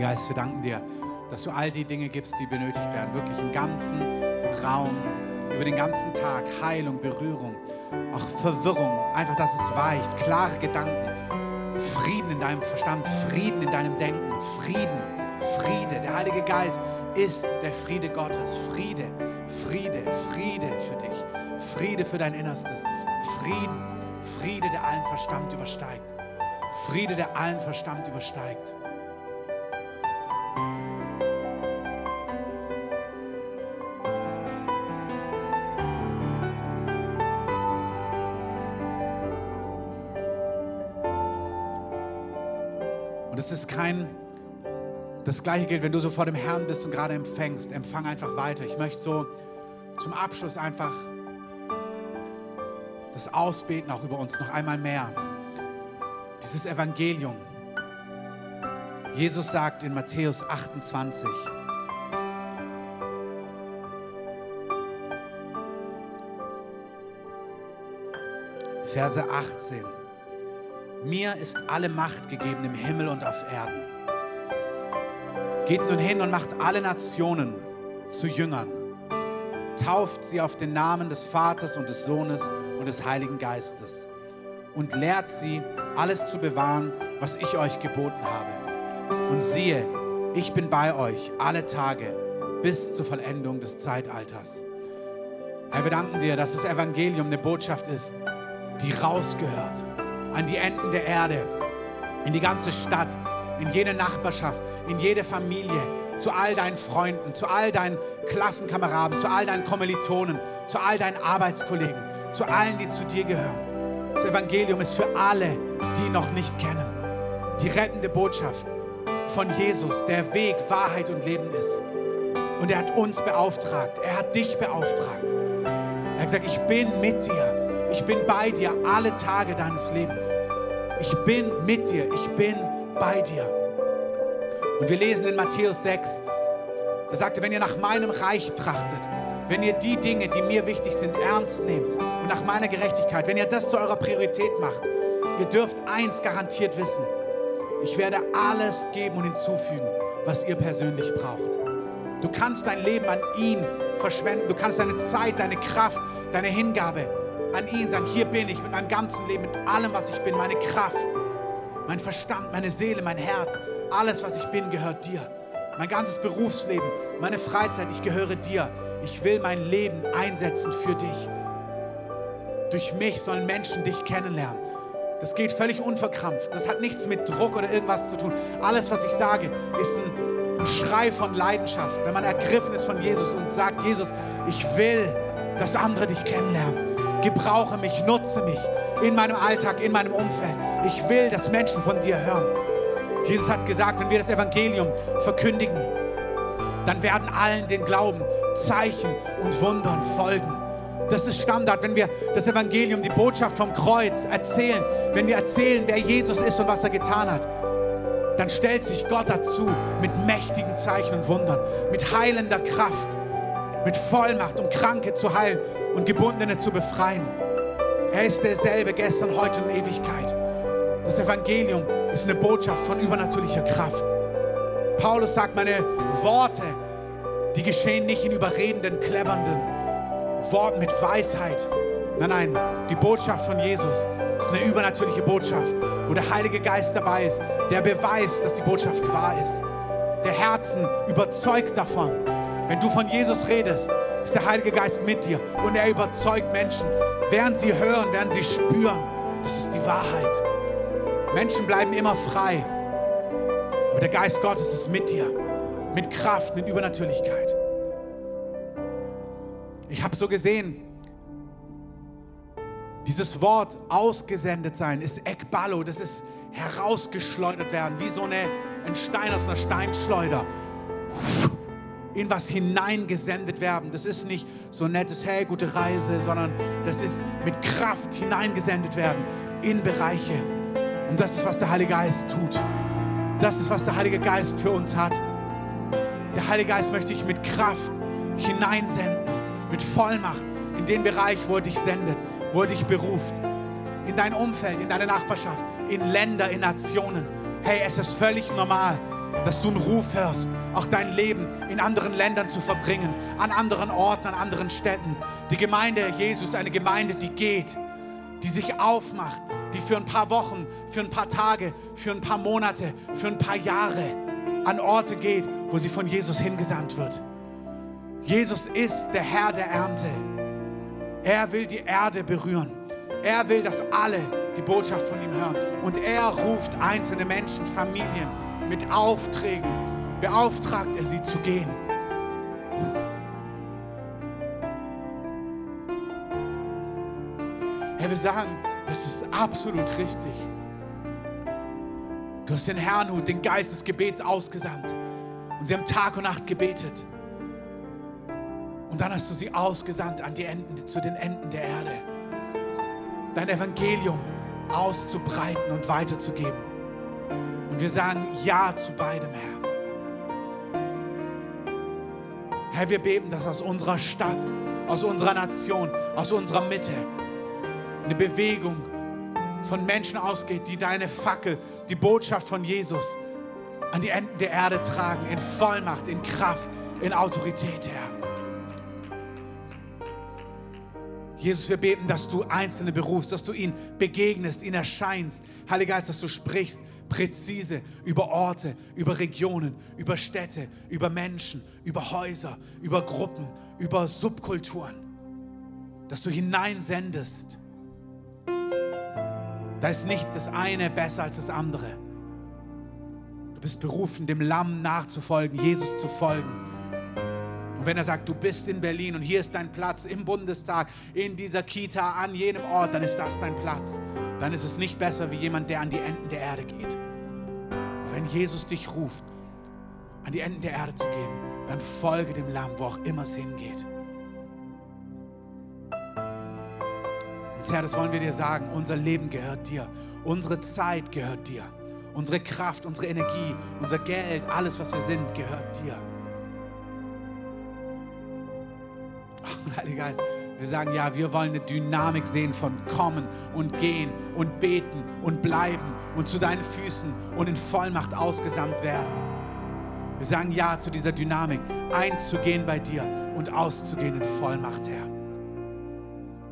Speaker 3: Geist, wir danken dir, dass du all die Dinge gibst, die benötigt werden. Wirklich im ganzen Raum, über den ganzen Tag. Heilung, Berührung, auch Verwirrung. Einfach, dass es weicht. Klare Gedanken. Frieden in deinem Verstand, Frieden in deinem Denken, Frieden, Friede. Der Heilige Geist ist der Friede Gottes. Friede, Friede, Friede für dich. Friede für dein Innerstes. Frieden, Friede, der allen Verstand übersteigt. Friede, der allen Verstand übersteigt. das Gleiche gilt, wenn du so vor dem Herrn bist und gerade empfängst, empfang einfach weiter. Ich möchte so zum Abschluss einfach das Ausbeten auch über uns noch einmal mehr. Dieses Evangelium.
Speaker 1: Jesus sagt in Matthäus 28, Verse 18, mir ist alle Macht gegeben im Himmel und auf Erden. Geht nun hin und macht alle Nationen zu Jüngern. Tauft sie auf den Namen des Vaters und des Sohnes und des Heiligen Geistes. Und lehrt sie, alles zu bewahren, was ich euch geboten habe. Und siehe, ich bin bei euch alle Tage bis zur Vollendung des Zeitalters. Herr, wir danken dir, dass das Evangelium eine Botschaft ist, die rausgehört an die Enden der Erde, in die ganze Stadt, in jede Nachbarschaft, in jede Familie, zu all deinen Freunden, zu all deinen Klassenkameraden, zu all deinen Kommilitonen, zu all deinen Arbeitskollegen, zu allen, die zu dir gehören. Das Evangelium ist für alle, die noch nicht kennen. Die rettende Botschaft von Jesus, der Weg, Wahrheit und Leben ist. Und er hat uns beauftragt, er hat dich beauftragt. Er hat gesagt, ich bin mit dir. Ich bin bei dir alle Tage deines Lebens. Ich bin mit dir. Ich bin bei dir. Und wir lesen in Matthäus 6, da sagte, wenn ihr nach meinem Reich trachtet, wenn ihr die Dinge, die mir wichtig sind, ernst nehmt und nach meiner Gerechtigkeit, wenn ihr das zu eurer Priorität macht, ihr dürft eins garantiert wissen. Ich werde alles geben und hinzufügen, was ihr persönlich braucht. Du kannst dein Leben an ihn verschwenden. Du kannst deine Zeit, deine Kraft, deine Hingabe an ihn sagen, hier bin ich mit meinem ganzen Leben, mit allem, was ich bin, meine Kraft, mein Verstand, meine Seele, mein Herz, alles, was ich bin, gehört dir. Mein ganzes Berufsleben, meine Freizeit, ich gehöre dir. Ich will mein Leben einsetzen für dich. Durch mich sollen Menschen dich kennenlernen. Das geht völlig unverkrampft. Das hat nichts mit Druck oder irgendwas zu tun. Alles, was ich sage, ist ein, ein Schrei von Leidenschaft. Wenn man ergriffen ist von Jesus und sagt, Jesus, ich will, dass andere dich kennenlernen. Gebrauche mich, nutze mich in meinem Alltag, in meinem Umfeld. Ich will, dass Menschen von dir hören. Jesus hat gesagt, wenn wir das Evangelium verkündigen, dann werden allen den Glauben, Zeichen und Wundern folgen. Das ist Standard, wenn wir das Evangelium, die Botschaft vom Kreuz erzählen, wenn wir erzählen, wer Jesus ist und was er getan hat, dann stellt sich Gott dazu mit mächtigen Zeichen und Wundern, mit heilender Kraft, mit Vollmacht, um Kranke zu heilen und Gebundene zu befreien. Er ist derselbe gestern, heute und Ewigkeit. Das Evangelium ist eine Botschaft von übernatürlicher Kraft. Paulus sagt, meine Worte, die geschehen nicht in überredenden, clevernden Worten mit Weisheit. Nein, nein, die Botschaft von Jesus ist eine übernatürliche Botschaft, wo der Heilige Geist dabei ist, der beweist, dass die Botschaft wahr ist. Der Herzen überzeugt davon. Wenn du von Jesus redest, ist der Heilige Geist mit dir und er überzeugt Menschen. Während sie hören, werden sie spüren, das ist die Wahrheit. Menschen bleiben immer frei. Aber der Geist Gottes ist mit dir, mit Kraft, mit Übernatürlichkeit. Ich habe so gesehen, dieses Wort ausgesendet sein ist Ekballo, das ist herausgeschleudert werden, wie so eine, ein Stein aus einer Steinschleuder in was hineingesendet werden. Das ist nicht so nettes, hey, gute Reise, sondern das ist mit Kraft hineingesendet werden in Bereiche. Und das ist, was der Heilige Geist tut. Das ist, was der Heilige Geist für uns hat. Der Heilige Geist möchte ich mit Kraft hineinsenden, mit Vollmacht in den Bereich, wo er dich sendet, wo er dich beruft. In dein Umfeld, in deine Nachbarschaft, in Länder, in Nationen. Hey, es ist völlig normal, dass du einen Ruf hörst, auch dein Leben in anderen Ländern zu verbringen, an anderen Orten, an anderen Städten. Die Gemeinde Jesus, eine Gemeinde, die geht, die sich aufmacht, die für ein paar Wochen, für ein paar Tage, für ein paar Monate, für ein paar Jahre an Orte geht, wo sie von Jesus hingesandt wird. Jesus ist der Herr der Ernte. Er will die Erde berühren. Er will, dass alle die Botschaft von ihm hören. Und er ruft einzelne Menschen, Familien, mit Aufträgen beauftragt er sie zu gehen. Herr, wir sagen, das ist absolut richtig. Du hast den Herrn, den Geist des Gebets ausgesandt. Und sie haben Tag und Nacht gebetet. Und dann hast du sie ausgesandt an die Enden, zu den Enden der Erde. Dein Evangelium auszubreiten und weiterzugeben. Und wir sagen Ja zu beidem, Herr. Herr, wir beten, dass aus unserer Stadt, aus unserer Nation, aus unserer Mitte eine Bewegung von Menschen ausgeht, die deine Fackel, die Botschaft von Jesus an die Enden der Erde tragen, in Vollmacht, in Kraft, in Autorität, Herr. Jesus, wir beten, dass du Einzelne berufst, dass du ihnen begegnest, ihnen erscheinst. Heiliger Geist, dass du sprichst präzise über Orte, über Regionen, über Städte, über Menschen, über Häuser, über Gruppen, über Subkulturen. Dass du hineinsendest. Da ist nicht das eine besser als das andere. Du bist berufen, dem Lamm nachzufolgen, Jesus zu folgen. Und wenn er sagt, du bist in Berlin und hier ist dein Platz im Bundestag, in dieser Kita, an jenem Ort, dann ist das dein Platz. Dann ist es nicht besser wie jemand, der an die Enden der Erde geht. Und wenn Jesus dich ruft, an die Enden der Erde zu gehen, dann folge dem Lamm, wo auch immer es hingeht. Und Herr, das wollen wir dir sagen, unser Leben gehört dir, unsere Zeit gehört dir, unsere Kraft, unsere Energie, unser Geld, alles, was wir sind, gehört dir. Heiliger Geist, wir sagen, ja, wir wollen eine Dynamik sehen von kommen und gehen und beten und bleiben und zu deinen Füßen und in Vollmacht ausgesandt werden. Wir sagen ja zu dieser Dynamik, einzugehen bei dir und auszugehen in Vollmacht, Herr.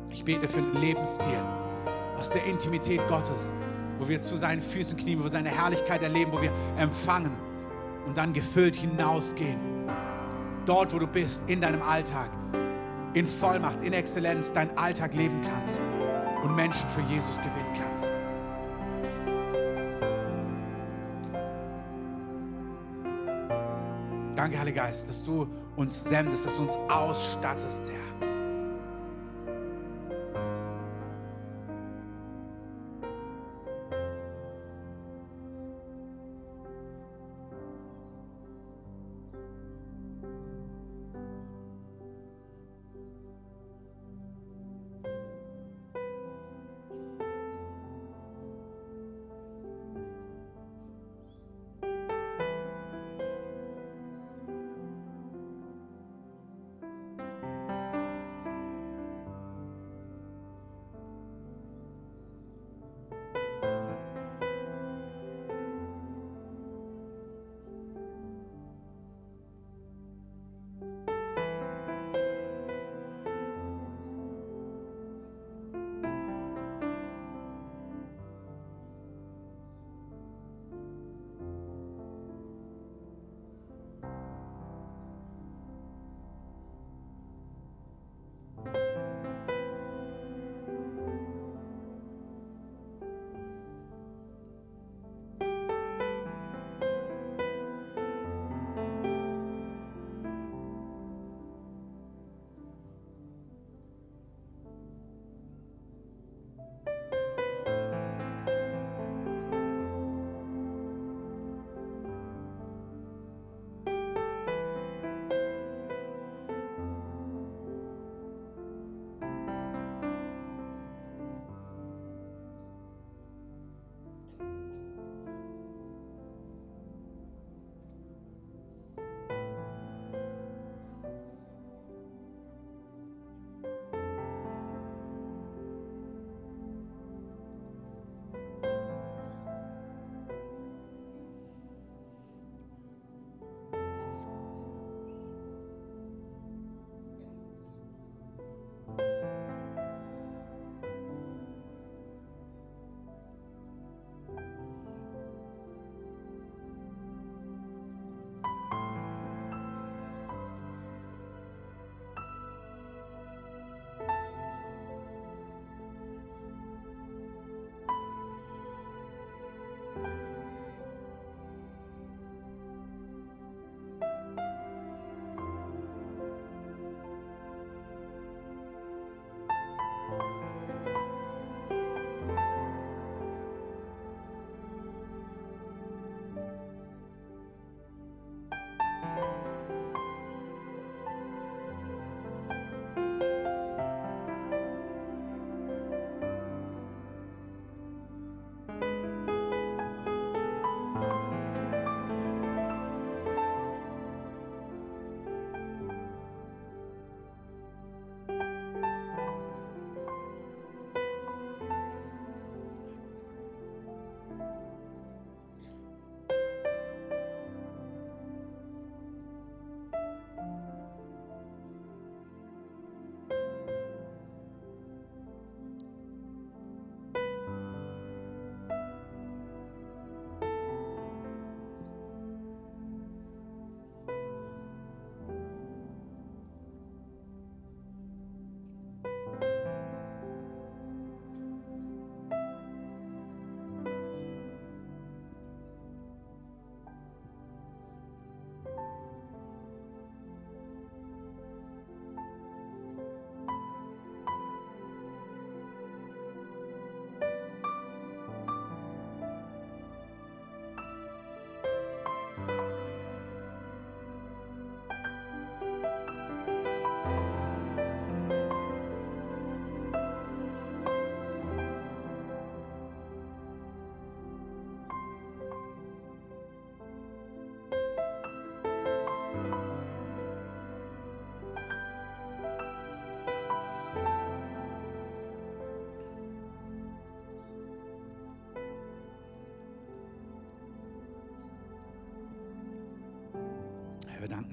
Speaker 1: Ich bete für einen Lebensstil aus der Intimität Gottes, wo wir zu seinen Füßen knien, wo wir seine Herrlichkeit erleben, wo wir empfangen und dann gefüllt hinausgehen. Dort, wo du bist, in deinem Alltag in Vollmacht, in Exzellenz deinen Alltag leben kannst und Menschen für Jesus gewinnen kannst. Danke, Heiliger Geist, dass du uns sendest, dass du uns ausstattest, Herr.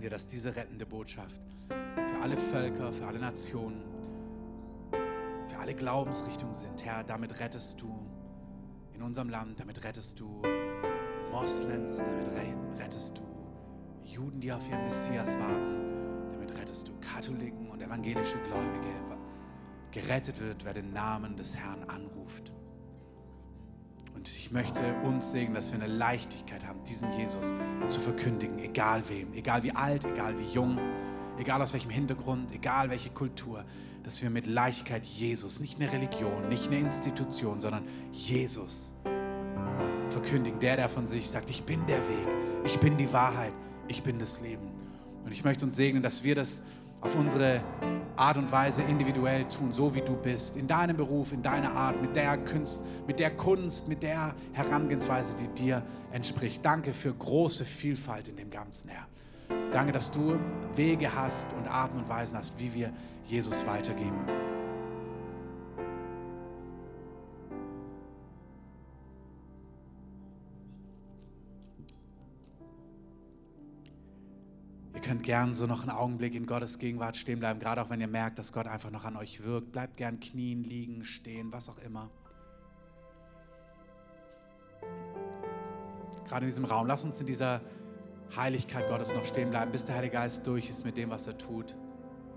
Speaker 1: Dir, dass diese rettende Botschaft für alle Völker, für alle Nationen, für alle Glaubensrichtungen sind. Herr, damit rettest du in unserem Land, damit rettest du Moslems, damit rettest du Juden, die auf ihren Messias warten, damit rettest du Katholiken und evangelische Gläubige. Gerettet wird, wer den Namen des Herrn anruft. Möchte uns segnen, dass wir eine Leichtigkeit haben, diesen Jesus zu verkündigen, egal wem, egal wie alt, egal wie jung, egal aus welchem Hintergrund, egal welche Kultur, dass wir mit Leichtigkeit Jesus, nicht eine Religion, nicht eine Institution, sondern Jesus verkündigen. Der, der von sich sagt, ich bin der Weg, ich bin die Wahrheit, ich bin das Leben. Und ich möchte uns segnen, dass wir das auf unsere Art und Weise individuell tun, so wie du bist, in deinem Beruf, in deiner Art, mit der Kunst, mit der Kunst, mit der Herangehensweise, die dir entspricht. Danke für große Vielfalt in dem Ganzen, Herr. Danke, dass du Wege hast und Arten und Weisen hast, wie wir Jesus weitergeben. Gern so noch einen Augenblick in Gottes Gegenwart stehen bleiben, gerade auch wenn ihr merkt, dass Gott einfach noch an euch wirkt. Bleibt gern knien, liegen, stehen, was auch immer. Gerade in diesem Raum, lasst uns in dieser Heiligkeit Gottes noch stehen bleiben, bis der Heilige Geist durch ist mit dem, was er tut.